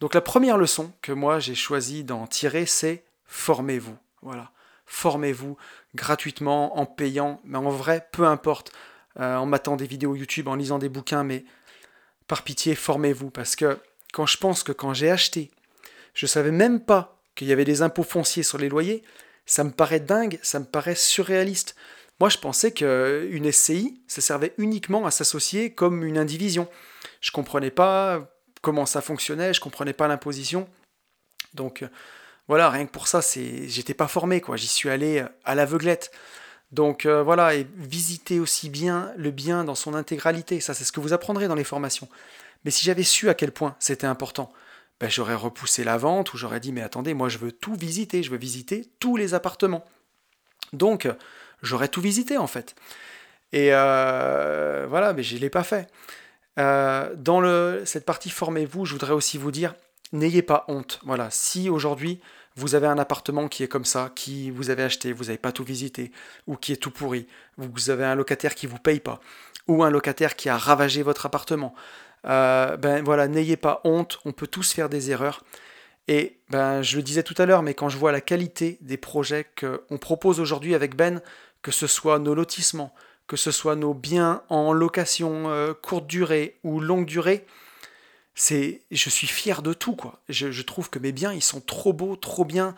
Donc la première leçon que moi j'ai choisi d'en tirer, c'est formez-vous. Voilà, formez-vous gratuitement, en payant, mais en vrai, peu importe, euh, en matant des vidéos YouTube, en lisant des bouquins, mais par pitié, formez-vous. Parce que quand je pense que quand j'ai acheté, je savais même pas qu'il y avait des impôts fonciers sur les loyers, ça me paraît dingue, ça me paraît surréaliste. Moi, je pensais qu'une SCI, ça servait uniquement à s'associer comme une indivision. Je comprenais pas comment ça fonctionnait, je comprenais pas l'imposition. Donc euh, voilà, rien que pour ça, j'étais pas formé, quoi. J'y suis allé euh, à l'aveuglette. Donc euh, voilà, et visiter aussi bien le bien dans son intégralité, ça c'est ce que vous apprendrez dans les formations. Mais si j'avais su à quel point c'était important, ben, j'aurais repoussé la vente ou j'aurais dit mais attendez, moi je veux tout visiter, je veux visiter tous les appartements. Donc j'aurais tout visité en fait. Et euh, voilà, mais je ne l'ai pas fait. Euh, dans cette partie formez-vous, je voudrais aussi vous dire, n'ayez pas honte. Voilà, si aujourd'hui vous avez un appartement qui est comme ça, qui vous avez acheté, vous n'avez pas tout visité, ou qui est tout pourri, vous avez un locataire qui ne vous paye pas, ou un locataire qui a ravagé votre appartement, euh, ben voilà, n'ayez pas honte, on peut tous faire des erreurs. Et ben, je le disais tout à l'heure, mais quand je vois la qualité des projets qu'on propose aujourd'hui avec Ben, que ce soit nos lotissements, que ce soit nos biens en location euh, courte durée ou longue durée, c'est, je suis fier de tout quoi. Je, trouve que mes biens ils sont trop beaux, trop bien.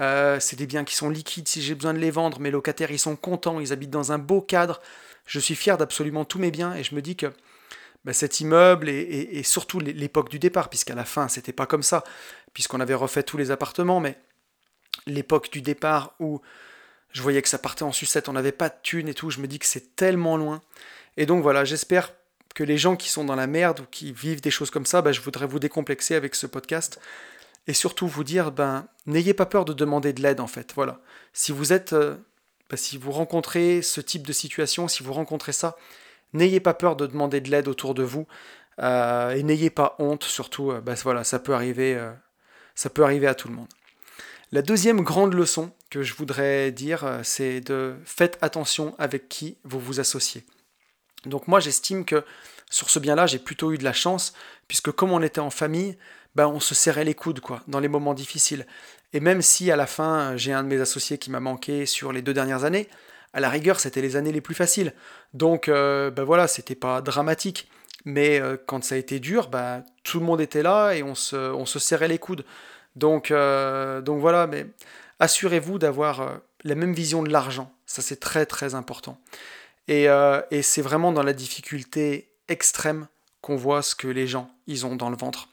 Euh, c'est des biens qui sont liquides si j'ai besoin de les vendre. Mes locataires ils sont contents, ils habitent dans un beau cadre. Je suis fier d'absolument tous mes biens et je me dis que bah, cet immeuble et, surtout l'époque du départ, puisqu'à la fin, c'était pas comme ça, puisqu'on avait refait tous les appartements, mais l'époque du départ où je voyais que ça partait en sucette, on n'avait pas de thunes et tout, je me dis que c'est tellement loin. Et donc voilà, j'espère que les gens qui sont dans la merde ou qui vivent des choses comme ça, bah, je voudrais vous décomplexer avec ce podcast et surtout vous dire, ben, n'ayez pas peur de demander de l'aide en fait. Voilà. Si vous êtes, euh, bah, si vous rencontrez ce type de situation, si vous rencontrez ça, N'ayez pas peur de demander de l'aide autour de vous. et n'ayez pas honte, surtout, bah, voilà, ça peut arriver, ça peut arriver à tout le monde. La deuxième grande leçon que je voudrais dire, c'est de faites attention avec qui vous vous associez. Donc moi, j'estime que sur ce bien-là, j'ai plutôt eu de la chance, puisque comme on était en famille, ben, on se serrait les coudes quoi, dans les moments difficiles. Et même si à la fin, j'ai un de mes associés qui m'a manqué sur les deux dernières années, à la rigueur, c'était les années les plus faciles. Donc euh, ben voilà, c'était pas dramatique. Mais euh, quand ça a été dur, ben, tout le monde était là et on se, on se serrait les coudes. Donc, euh, donc voilà, mais assurez-vous d'avoir la même vision de l'argent. Ça, c'est très très important. Et, et c'est vraiment dans la difficulté extrême qu'on voit ce que les gens ils ont dans le ventre.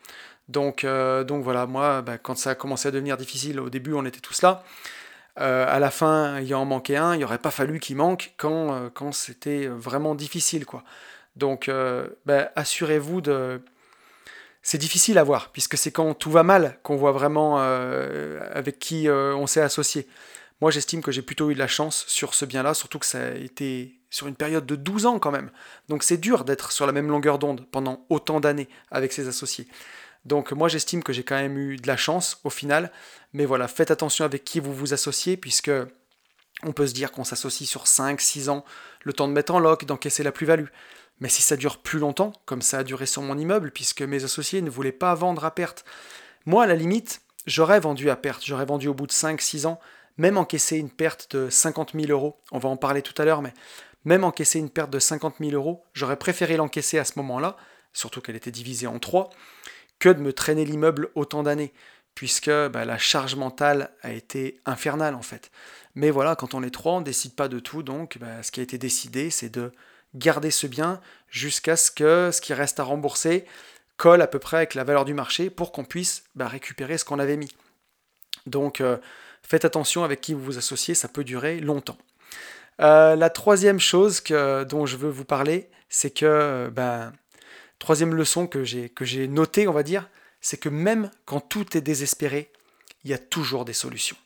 Donc, donc voilà, moi, bah, quand ça a commencé à devenir difficile, au début on était tous là. Euh, à la fin, il en manquait un, il n'aurait pas fallu qu'il manque quand, euh, quand c'était vraiment difficile. quoi. Donc bah, assurez-vous de... C'est difficile à voir, puisque c'est quand tout va mal qu'on voit vraiment avec qui on s'est associé. Moi j'estime que j'ai plutôt eu de la chance sur ce bien-là, surtout que ça a été sur une période de 12 ans quand même. Donc c'est dur d'être sur la même longueur d'onde pendant autant d'années avec ses associés. Donc moi j'estime que j'ai quand même eu de la chance au final. Mais voilà, faites attention avec qui vous vous associez, puisque on peut se dire qu'on s'associe sur 5, 6 ans, le temps de mettre en loc, d'encaisser la plus-value. Mais si ça dure plus longtemps, comme ça a duré sur mon immeuble, puisque mes associés ne voulaient pas vendre à perte, moi à la limite, j'aurais vendu à perte, j'aurais vendu au bout de 5-6 ans, même encaisser une perte de 50 000 euros, on va en parler tout à l'heure, mais même encaisser une perte de 50 000 euros, j'aurais préféré l'encaisser à ce moment-là, surtout qu'elle était divisée en trois, que de me traîner l'immeuble autant d'années, puisque bah, la charge mentale a été infernale en fait. Mais voilà, quand on est trois, on ne décide pas de tout, donc bah, ce qui a été décidé, c'est de garder ce bien jusqu'à ce que ce qui reste à rembourser colle à peu près avec la valeur du marché pour qu'on puisse bah, récupérer ce qu'on avait mis. Donc euh, faites attention avec qui vous vous associez, ça peut durer longtemps. Euh, la troisième chose dont je veux vous parler, c'est que, ben, troisième leçon que j'ai, que notée, on va dire, c'est que même quand tout est désespéré, il y a toujours des solutions.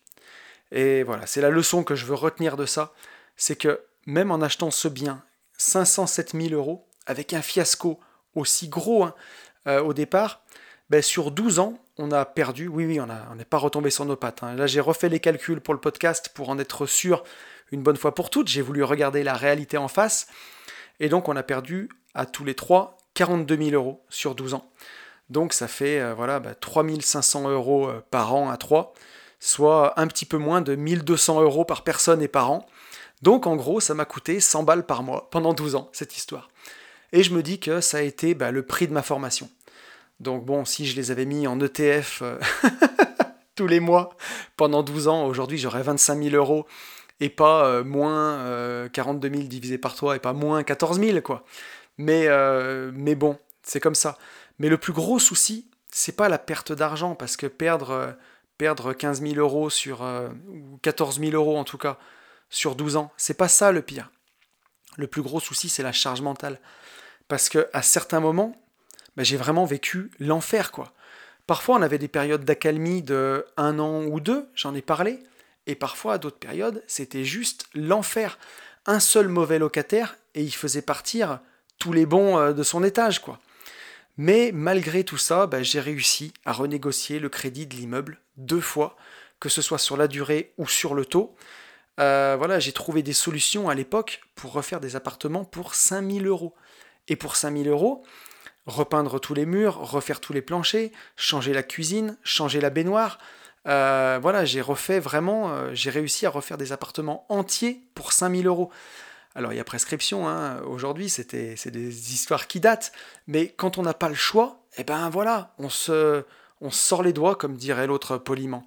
Et voilà, c'est la leçon que je veux retenir de ça, c'est que même en achetant ce bien, 507 000 euros, avec un fiasco aussi gros hein, euh, au départ, ben, sur 12 ans, on a perdu, oui, oui, on n'est pas retombé sur nos pattes. Hein. Là, j'ai refait les calculs pour le podcast pour en être sûr une bonne fois pour toutes. J'ai voulu regarder la réalité en face. Et donc, on a perdu à tous les trois 42 000 euros sur 12 ans. Donc, ça fait euh, voilà, 3500 bah, euros euh, par an à 3, soit un petit peu moins de 1200 euros par personne et par an. Donc, en gros, ça m'a coûté 100 balles par mois pendant 12 ans, cette histoire. Et je me dis que ça a été bah, le prix de ma formation. Donc, bon, si je les avais mis en ETF euh, tous les mois pendant 12 ans, aujourd'hui, j'aurais 25 000 euros et pas euh, moins 42 euh, 000 divisé par 3 et pas moins 14 000, quoi. Mais, euh, mais bon, c'est comme ça. Mais le plus gros souci, c'est pas la perte d'argent, parce que perdre, perdre 15 000 euros sur, ou 14 000 euros en tout cas, sur 12 ans, c'est pas ça le pire. Le plus gros souci, c'est la charge mentale. Parce que à certains moments, bah, j'ai vraiment vécu l'enfer, quoi. Parfois, on avait des périodes d'accalmie de un an ou deux, j'en ai parlé, et parfois, à d'autres périodes, c'était juste l'enfer. Un seul mauvais locataire et il faisait partir tous les bons euh, de son étage, quoi. Mais malgré tout ça, bah, j'ai réussi à renégocier le crédit de l'immeuble deux fois, que ce soit sur la durée ou sur le taux. Euh, voilà, j'ai trouvé des solutions à l'époque pour refaire des appartements pour 5000 euros. Et pour 5000 euros, repeindre tous les murs, refaire tous les planchers, changer la cuisine, changer la baignoire, euh, voilà, j'ai refait vraiment, j'ai réussi à refaire des appartements entiers pour 5000 euros. Alors il y a prescription, hein, aujourd'hui c'est des histoires qui datent, mais quand on n'a pas le choix, eh ben voilà, on se, on sort les doigts, comme dirait l'autre poliment.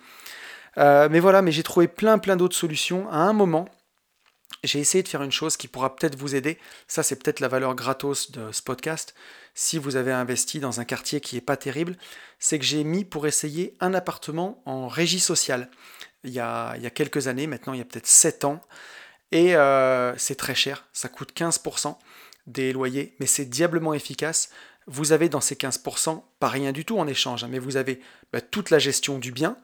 Euh, mais voilà, mais j'ai trouvé plein plein d'autres solutions. À un moment, j'ai essayé de faire une chose qui pourra peut-être vous aider. Ça, c'est peut-être la valeur gratos de ce podcast. Si vous avez investi dans un quartier qui n'est pas terrible, c'est que j'ai mis pour essayer un appartement en régie sociale. Il y a, il y a quelques années, maintenant il y a peut-être 7 ans. Et euh, c'est très cher, ça coûte 15% des loyers, mais c'est diablement efficace. Vous avez dans ces 15% pas rien du tout en échange, hein, mais vous avez bah, toute la gestion du bien,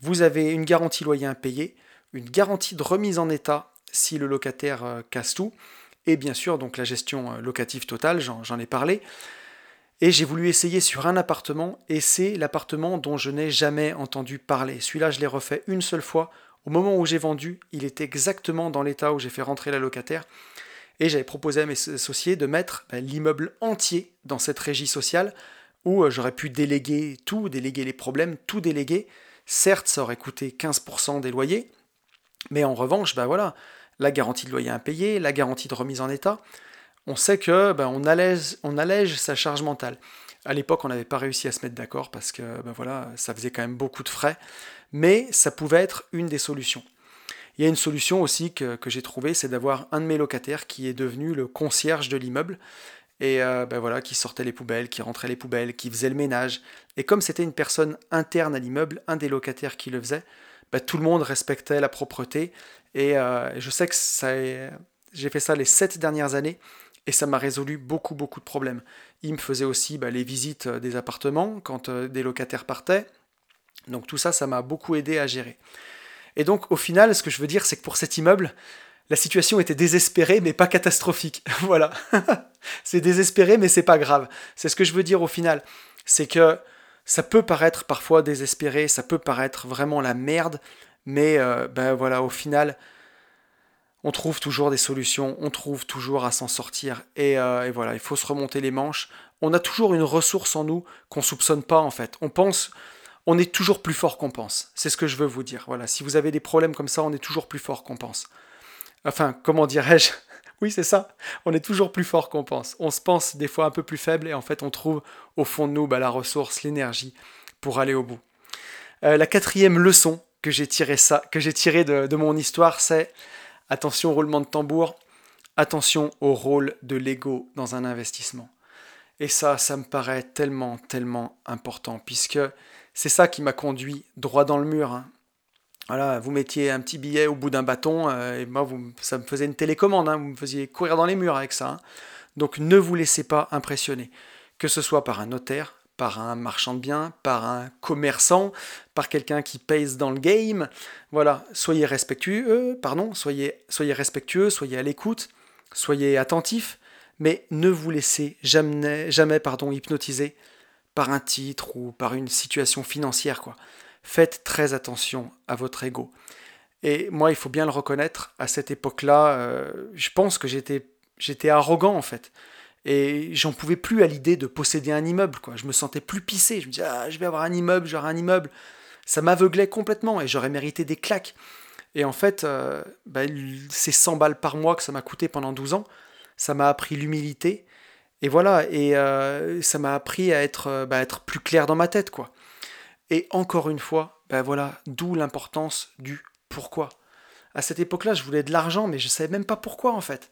vous avez une garantie loyer impayé, une garantie de remise en état si le locataire euh, casse tout, et bien sûr donc la gestion euh, locative totale, j'en ai parlé. Et j'ai voulu essayer sur un appartement, et c'est l'appartement dont je n'ai jamais entendu parler. Celui-là, je l'ai refait une seule fois. Au moment où j'ai vendu, il était exactement dans l'état où j'ai fait rentrer la locataire. Et j'avais proposé à mes associés de mettre ben, l'immeuble entier dans cette régie sociale, où euh, j'aurais pu déléguer tout, déléguer les problèmes, tout déléguer. Certes, ça aurait coûté 15% des loyers, mais en revanche, ben voilà, la garantie de loyer impayé, la garantie de remise en état, on sait que ben, on, allège, sa charge mentale. À l'époque, on n'avait pas réussi à se mettre d'accord parce que ben voilà, ça faisait quand même beaucoup de frais, mais ça pouvait être une des solutions. Il y a une solution aussi que, j'ai trouvée, c'est d'avoir un de mes locataires qui est devenu le concierge de l'immeuble et euh, ben voilà, qui sortait les poubelles, qui rentrait les poubelles, qui faisait le ménage. Et comme c'était une personne interne à l'immeuble, un des locataires qui le faisait, ben, tout le monde respectait la propreté. Et euh, je sais que ça, j'ai fait ça les sept dernières années et ça m'a résolu beaucoup, beaucoup de problèmes. Il me faisait aussi bah, les visites euh, des appartements quand des locataires partaient. Donc tout ça, ça m'a beaucoup aidé à gérer. Et donc au final, ce que je veux dire, c'est que pour cet immeuble, la situation était désespérée, mais pas catastrophique. voilà. c'est désespéré, mais c'est pas grave. C'est ce que je veux dire au final. C'est que ça peut paraître parfois désespéré, ça peut paraître vraiment la merde, mais euh, ben voilà, au final, on trouve toujours des solutions, on trouve toujours à s'en sortir. Euh, et, voilà, il faut se remonter les manches. On a toujours une ressource en nous qu'on soupçonne pas en fait. On pense, on est toujours plus fort qu'on pense. C'est ce que je veux vous dire. Voilà, si vous avez des problèmes comme ça, on est toujours plus fort qu'on pense. Enfin, comment dirais-je? Oui, c'est ça. On est toujours plus fort qu'on pense. On se pense des fois un peu plus faible et en fait, on trouve au fond de nous bah, la ressource, l'énergie pour aller au bout. Euh, la quatrième leçon que j'ai tirée tiré de mon histoire, c'est Attention au roulement de tambour, attention au rôle de l'ego dans un investissement. Et ça, ça me paraît tellement, tellement important, puisque c'est ça qui m'a conduit droit dans le mur. Hein. Voilà, vous mettiez un petit billet au bout d'un bâton, euh, et moi, ça me faisait une télécommande, hein, vous me faisiez courir dans les murs avec ça. Hein. Donc ne vous laissez pas impressionner, que ce soit par un notaire, par un marchand de biens, par un commerçant, par quelqu'un qui pèse dans le game. Voilà, soyez respectueux, pardon, soyez, soyez respectueux, soyez à l'écoute, soyez attentifs, mais ne vous laissez jamais, jamais pardon, hypnotiser par un titre ou par une situation financière. Quoi. Faites très attention à votre ego. Et moi, il faut bien le reconnaître, à cette époque-là, euh, je pense que j'étais, j'étais arrogant en fait. Et j'en pouvais plus à l'idée de posséder un immeuble. Quoi. Je me sentais plus pissé. Je me disais, ah, je vais avoir un immeuble, j'aurai un immeuble. Ça m'aveuglait complètement et j'aurais mérité des claques. Et en fait, euh, bah, ces 100 balles par mois que ça m'a coûté pendant 12 ans, ça m'a appris l'humilité. Et voilà, et euh, ça m'a appris à être, euh, bah, être plus clair dans ma tête. quoi. Et encore une fois, bah, voilà, d'où l'importance du pourquoi. À cette époque-là, je voulais de l'argent, mais je ne savais même pas pourquoi en fait.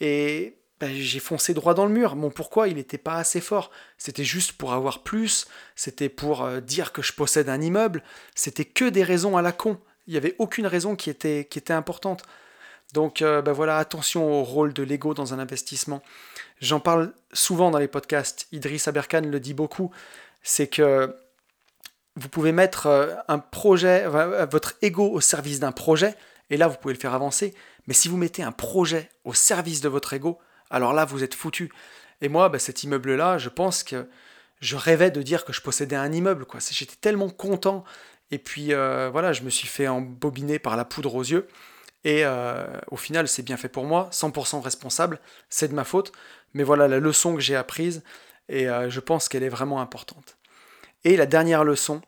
Et ben, j'ai foncé droit dans le mur. Mon pourquoi, il n'était pas assez fort. C'était juste pour avoir plus, c'était pour euh, dire que je possède un immeuble, c'était que des raisons à la con. Il n'y avait aucune raison qui était, importante. Donc ben voilà, attention au rôle de l'ego dans un investissement. J'en parle souvent dans les podcasts. Idriss Aberkan le dit beaucoup. C'est que vous pouvez mettre euh, un projet, votre ego au service d'un projet, et là vous pouvez le faire avancer. Mais si vous mettez un projet au service de votre ego, alors là, vous êtes foutu. Et moi, bah, cet immeuble-là, je pense que je rêvais de dire que je possédais un immeuble. J'étais tellement content. Et puis euh, voilà, je me suis fait embobiner par la poudre aux yeux. Et euh, au final, c'est bien fait pour moi, 100% responsable, c'est de ma faute. Mais voilà la leçon que j'ai apprise et euh, je pense qu'elle est vraiment importante. Et la dernière leçon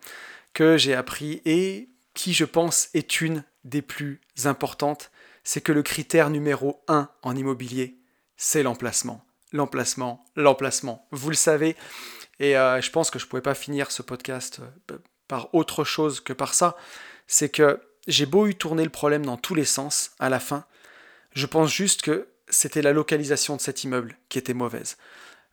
que j'ai appris et qui, je pense, est une des plus importantes, c'est que le critère numéro 1 en immobilier, c'est l'emplacement. L'emplacement, l'emplacement. Vous le savez. Et euh, je pense que je ne pouvais pas finir ce podcast euh, par autre chose que par ça. C'est que j'ai beau eu tourner le problème dans tous les sens, à la fin, je pense juste que c'était la localisation de cet immeuble qui était mauvaise.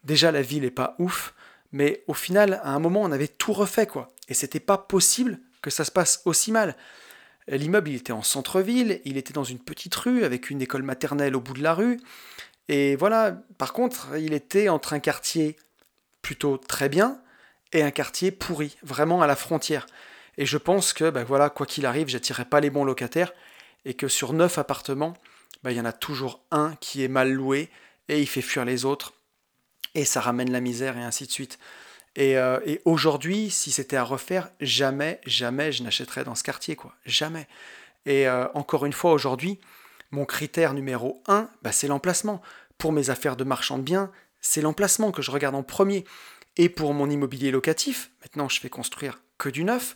Déjà, la ville n'est pas ouf, mais au final, à un moment, on avait tout refait, quoi. Et c'était pas possible que ça se passe aussi mal. L'immeuble, il était en centre-ville, il était dans une petite rue avec une école maternelle au bout de la rue, et voilà, par contre, il était entre un quartier plutôt très bien et un quartier pourri, vraiment à la frontière. Et je pense que, ben voilà, quoi qu'il arrive, j'attirerai pas les bons locataires et que sur neuf appartements, ben, il y en a toujours un qui est mal loué et il fait fuir les autres. et ça ramène la misère et ainsi de suite. Et, euh, aujourd'hui, si c'était à refaire, jamais, jamais je n'achèterais dans ce quartier, quoi. Jamais. Et euh, encore une fois, aujourd'hui, mon critère numéro un, bah, c'est l'emplacement. Pour mes affaires de marchand de biens, c'est l'emplacement que je regarde en premier. Et pour mon immobilier locatif, maintenant je fais construire que du neuf.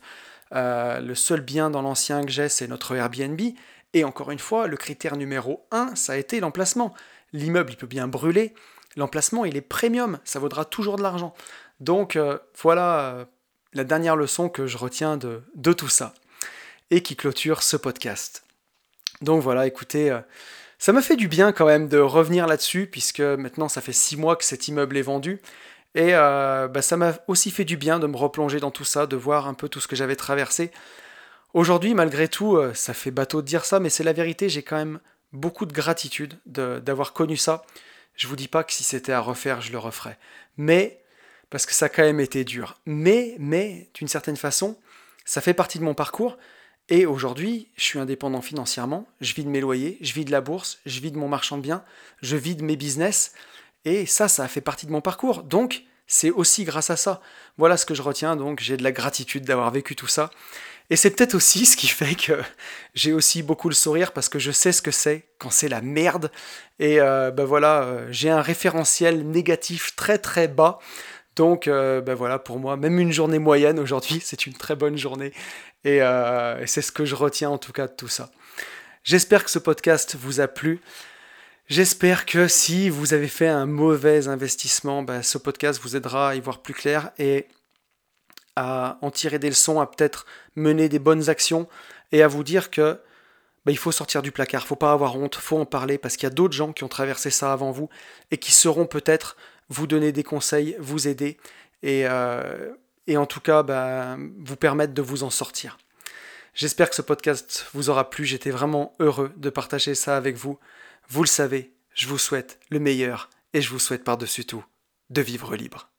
Euh, le seul bien dans l'ancien que j'ai, c'est notre Airbnb. Et encore une fois, le critère numéro un, ça a été l'emplacement. L'immeuble, il peut bien brûler. L'emplacement, il est premium. Ça vaudra toujours de l'argent. Donc euh, voilà euh, la dernière leçon que je retiens de, de, tout ça et qui clôture ce podcast. Donc voilà, écoutez, euh, ça m'a fait du bien quand même de revenir là-dessus puisque maintenant ça fait six mois que cet immeuble est vendu. Et bah, ça m'a aussi fait du bien de me replonger dans tout ça, de voir un peu tout ce que j'avais traversé. Aujourd'hui, malgré tout, ça fait bateau de dire ça, mais c'est la vérité, j'ai quand même beaucoup de gratitude d'avoir connu ça. Je vous dis pas que si c'était à refaire, je le referais. Mais parce que ça a quand même été dur. Mais, mais, d'une certaine façon, ça fait partie de mon parcours. Et aujourd'hui, je suis indépendant financièrement, je vis de mes loyers, je vis de la bourse, je vis de mon marchand de biens, je vis de mes business. Et ça, ça a fait partie de mon parcours. Donc, c'est aussi grâce à ça. Voilà ce que je retiens. Donc, j'ai de la gratitude d'avoir vécu tout ça. Et c'est peut-être aussi ce qui fait que j'ai aussi beaucoup le sourire parce que je sais ce que c'est quand c'est la merde. Et ben voilà, euh, j'ai un référentiel négatif très très bas. Donc, euh, ben voilà, pour moi, même une journée moyenne aujourd'hui, c'est une très bonne journée. Euh, et, c'est ce que je retiens en tout cas de tout ça. J'espère que ce podcast vous a plu. J'espère que si vous avez fait un mauvais investissement, ben, ce podcast vous aidera à y voir plus clair et à en tirer des leçons, à peut-être mener des bonnes actions et à vous dire que ben, il faut sortir du placard, faut pas avoir honte, faut en parler parce qu'il y a d'autres gens qui ont traversé ça avant vous et qui seront peut-être vous donner des conseils, vous aider et, euh, en tout cas bah, vous permettre de vous en sortir. J'espère que ce podcast vous aura plu, j'étais vraiment heureux de partager ça avec vous. Vous le savez, je vous souhaite le meilleur et je vous souhaite par-dessus tout de vivre libre.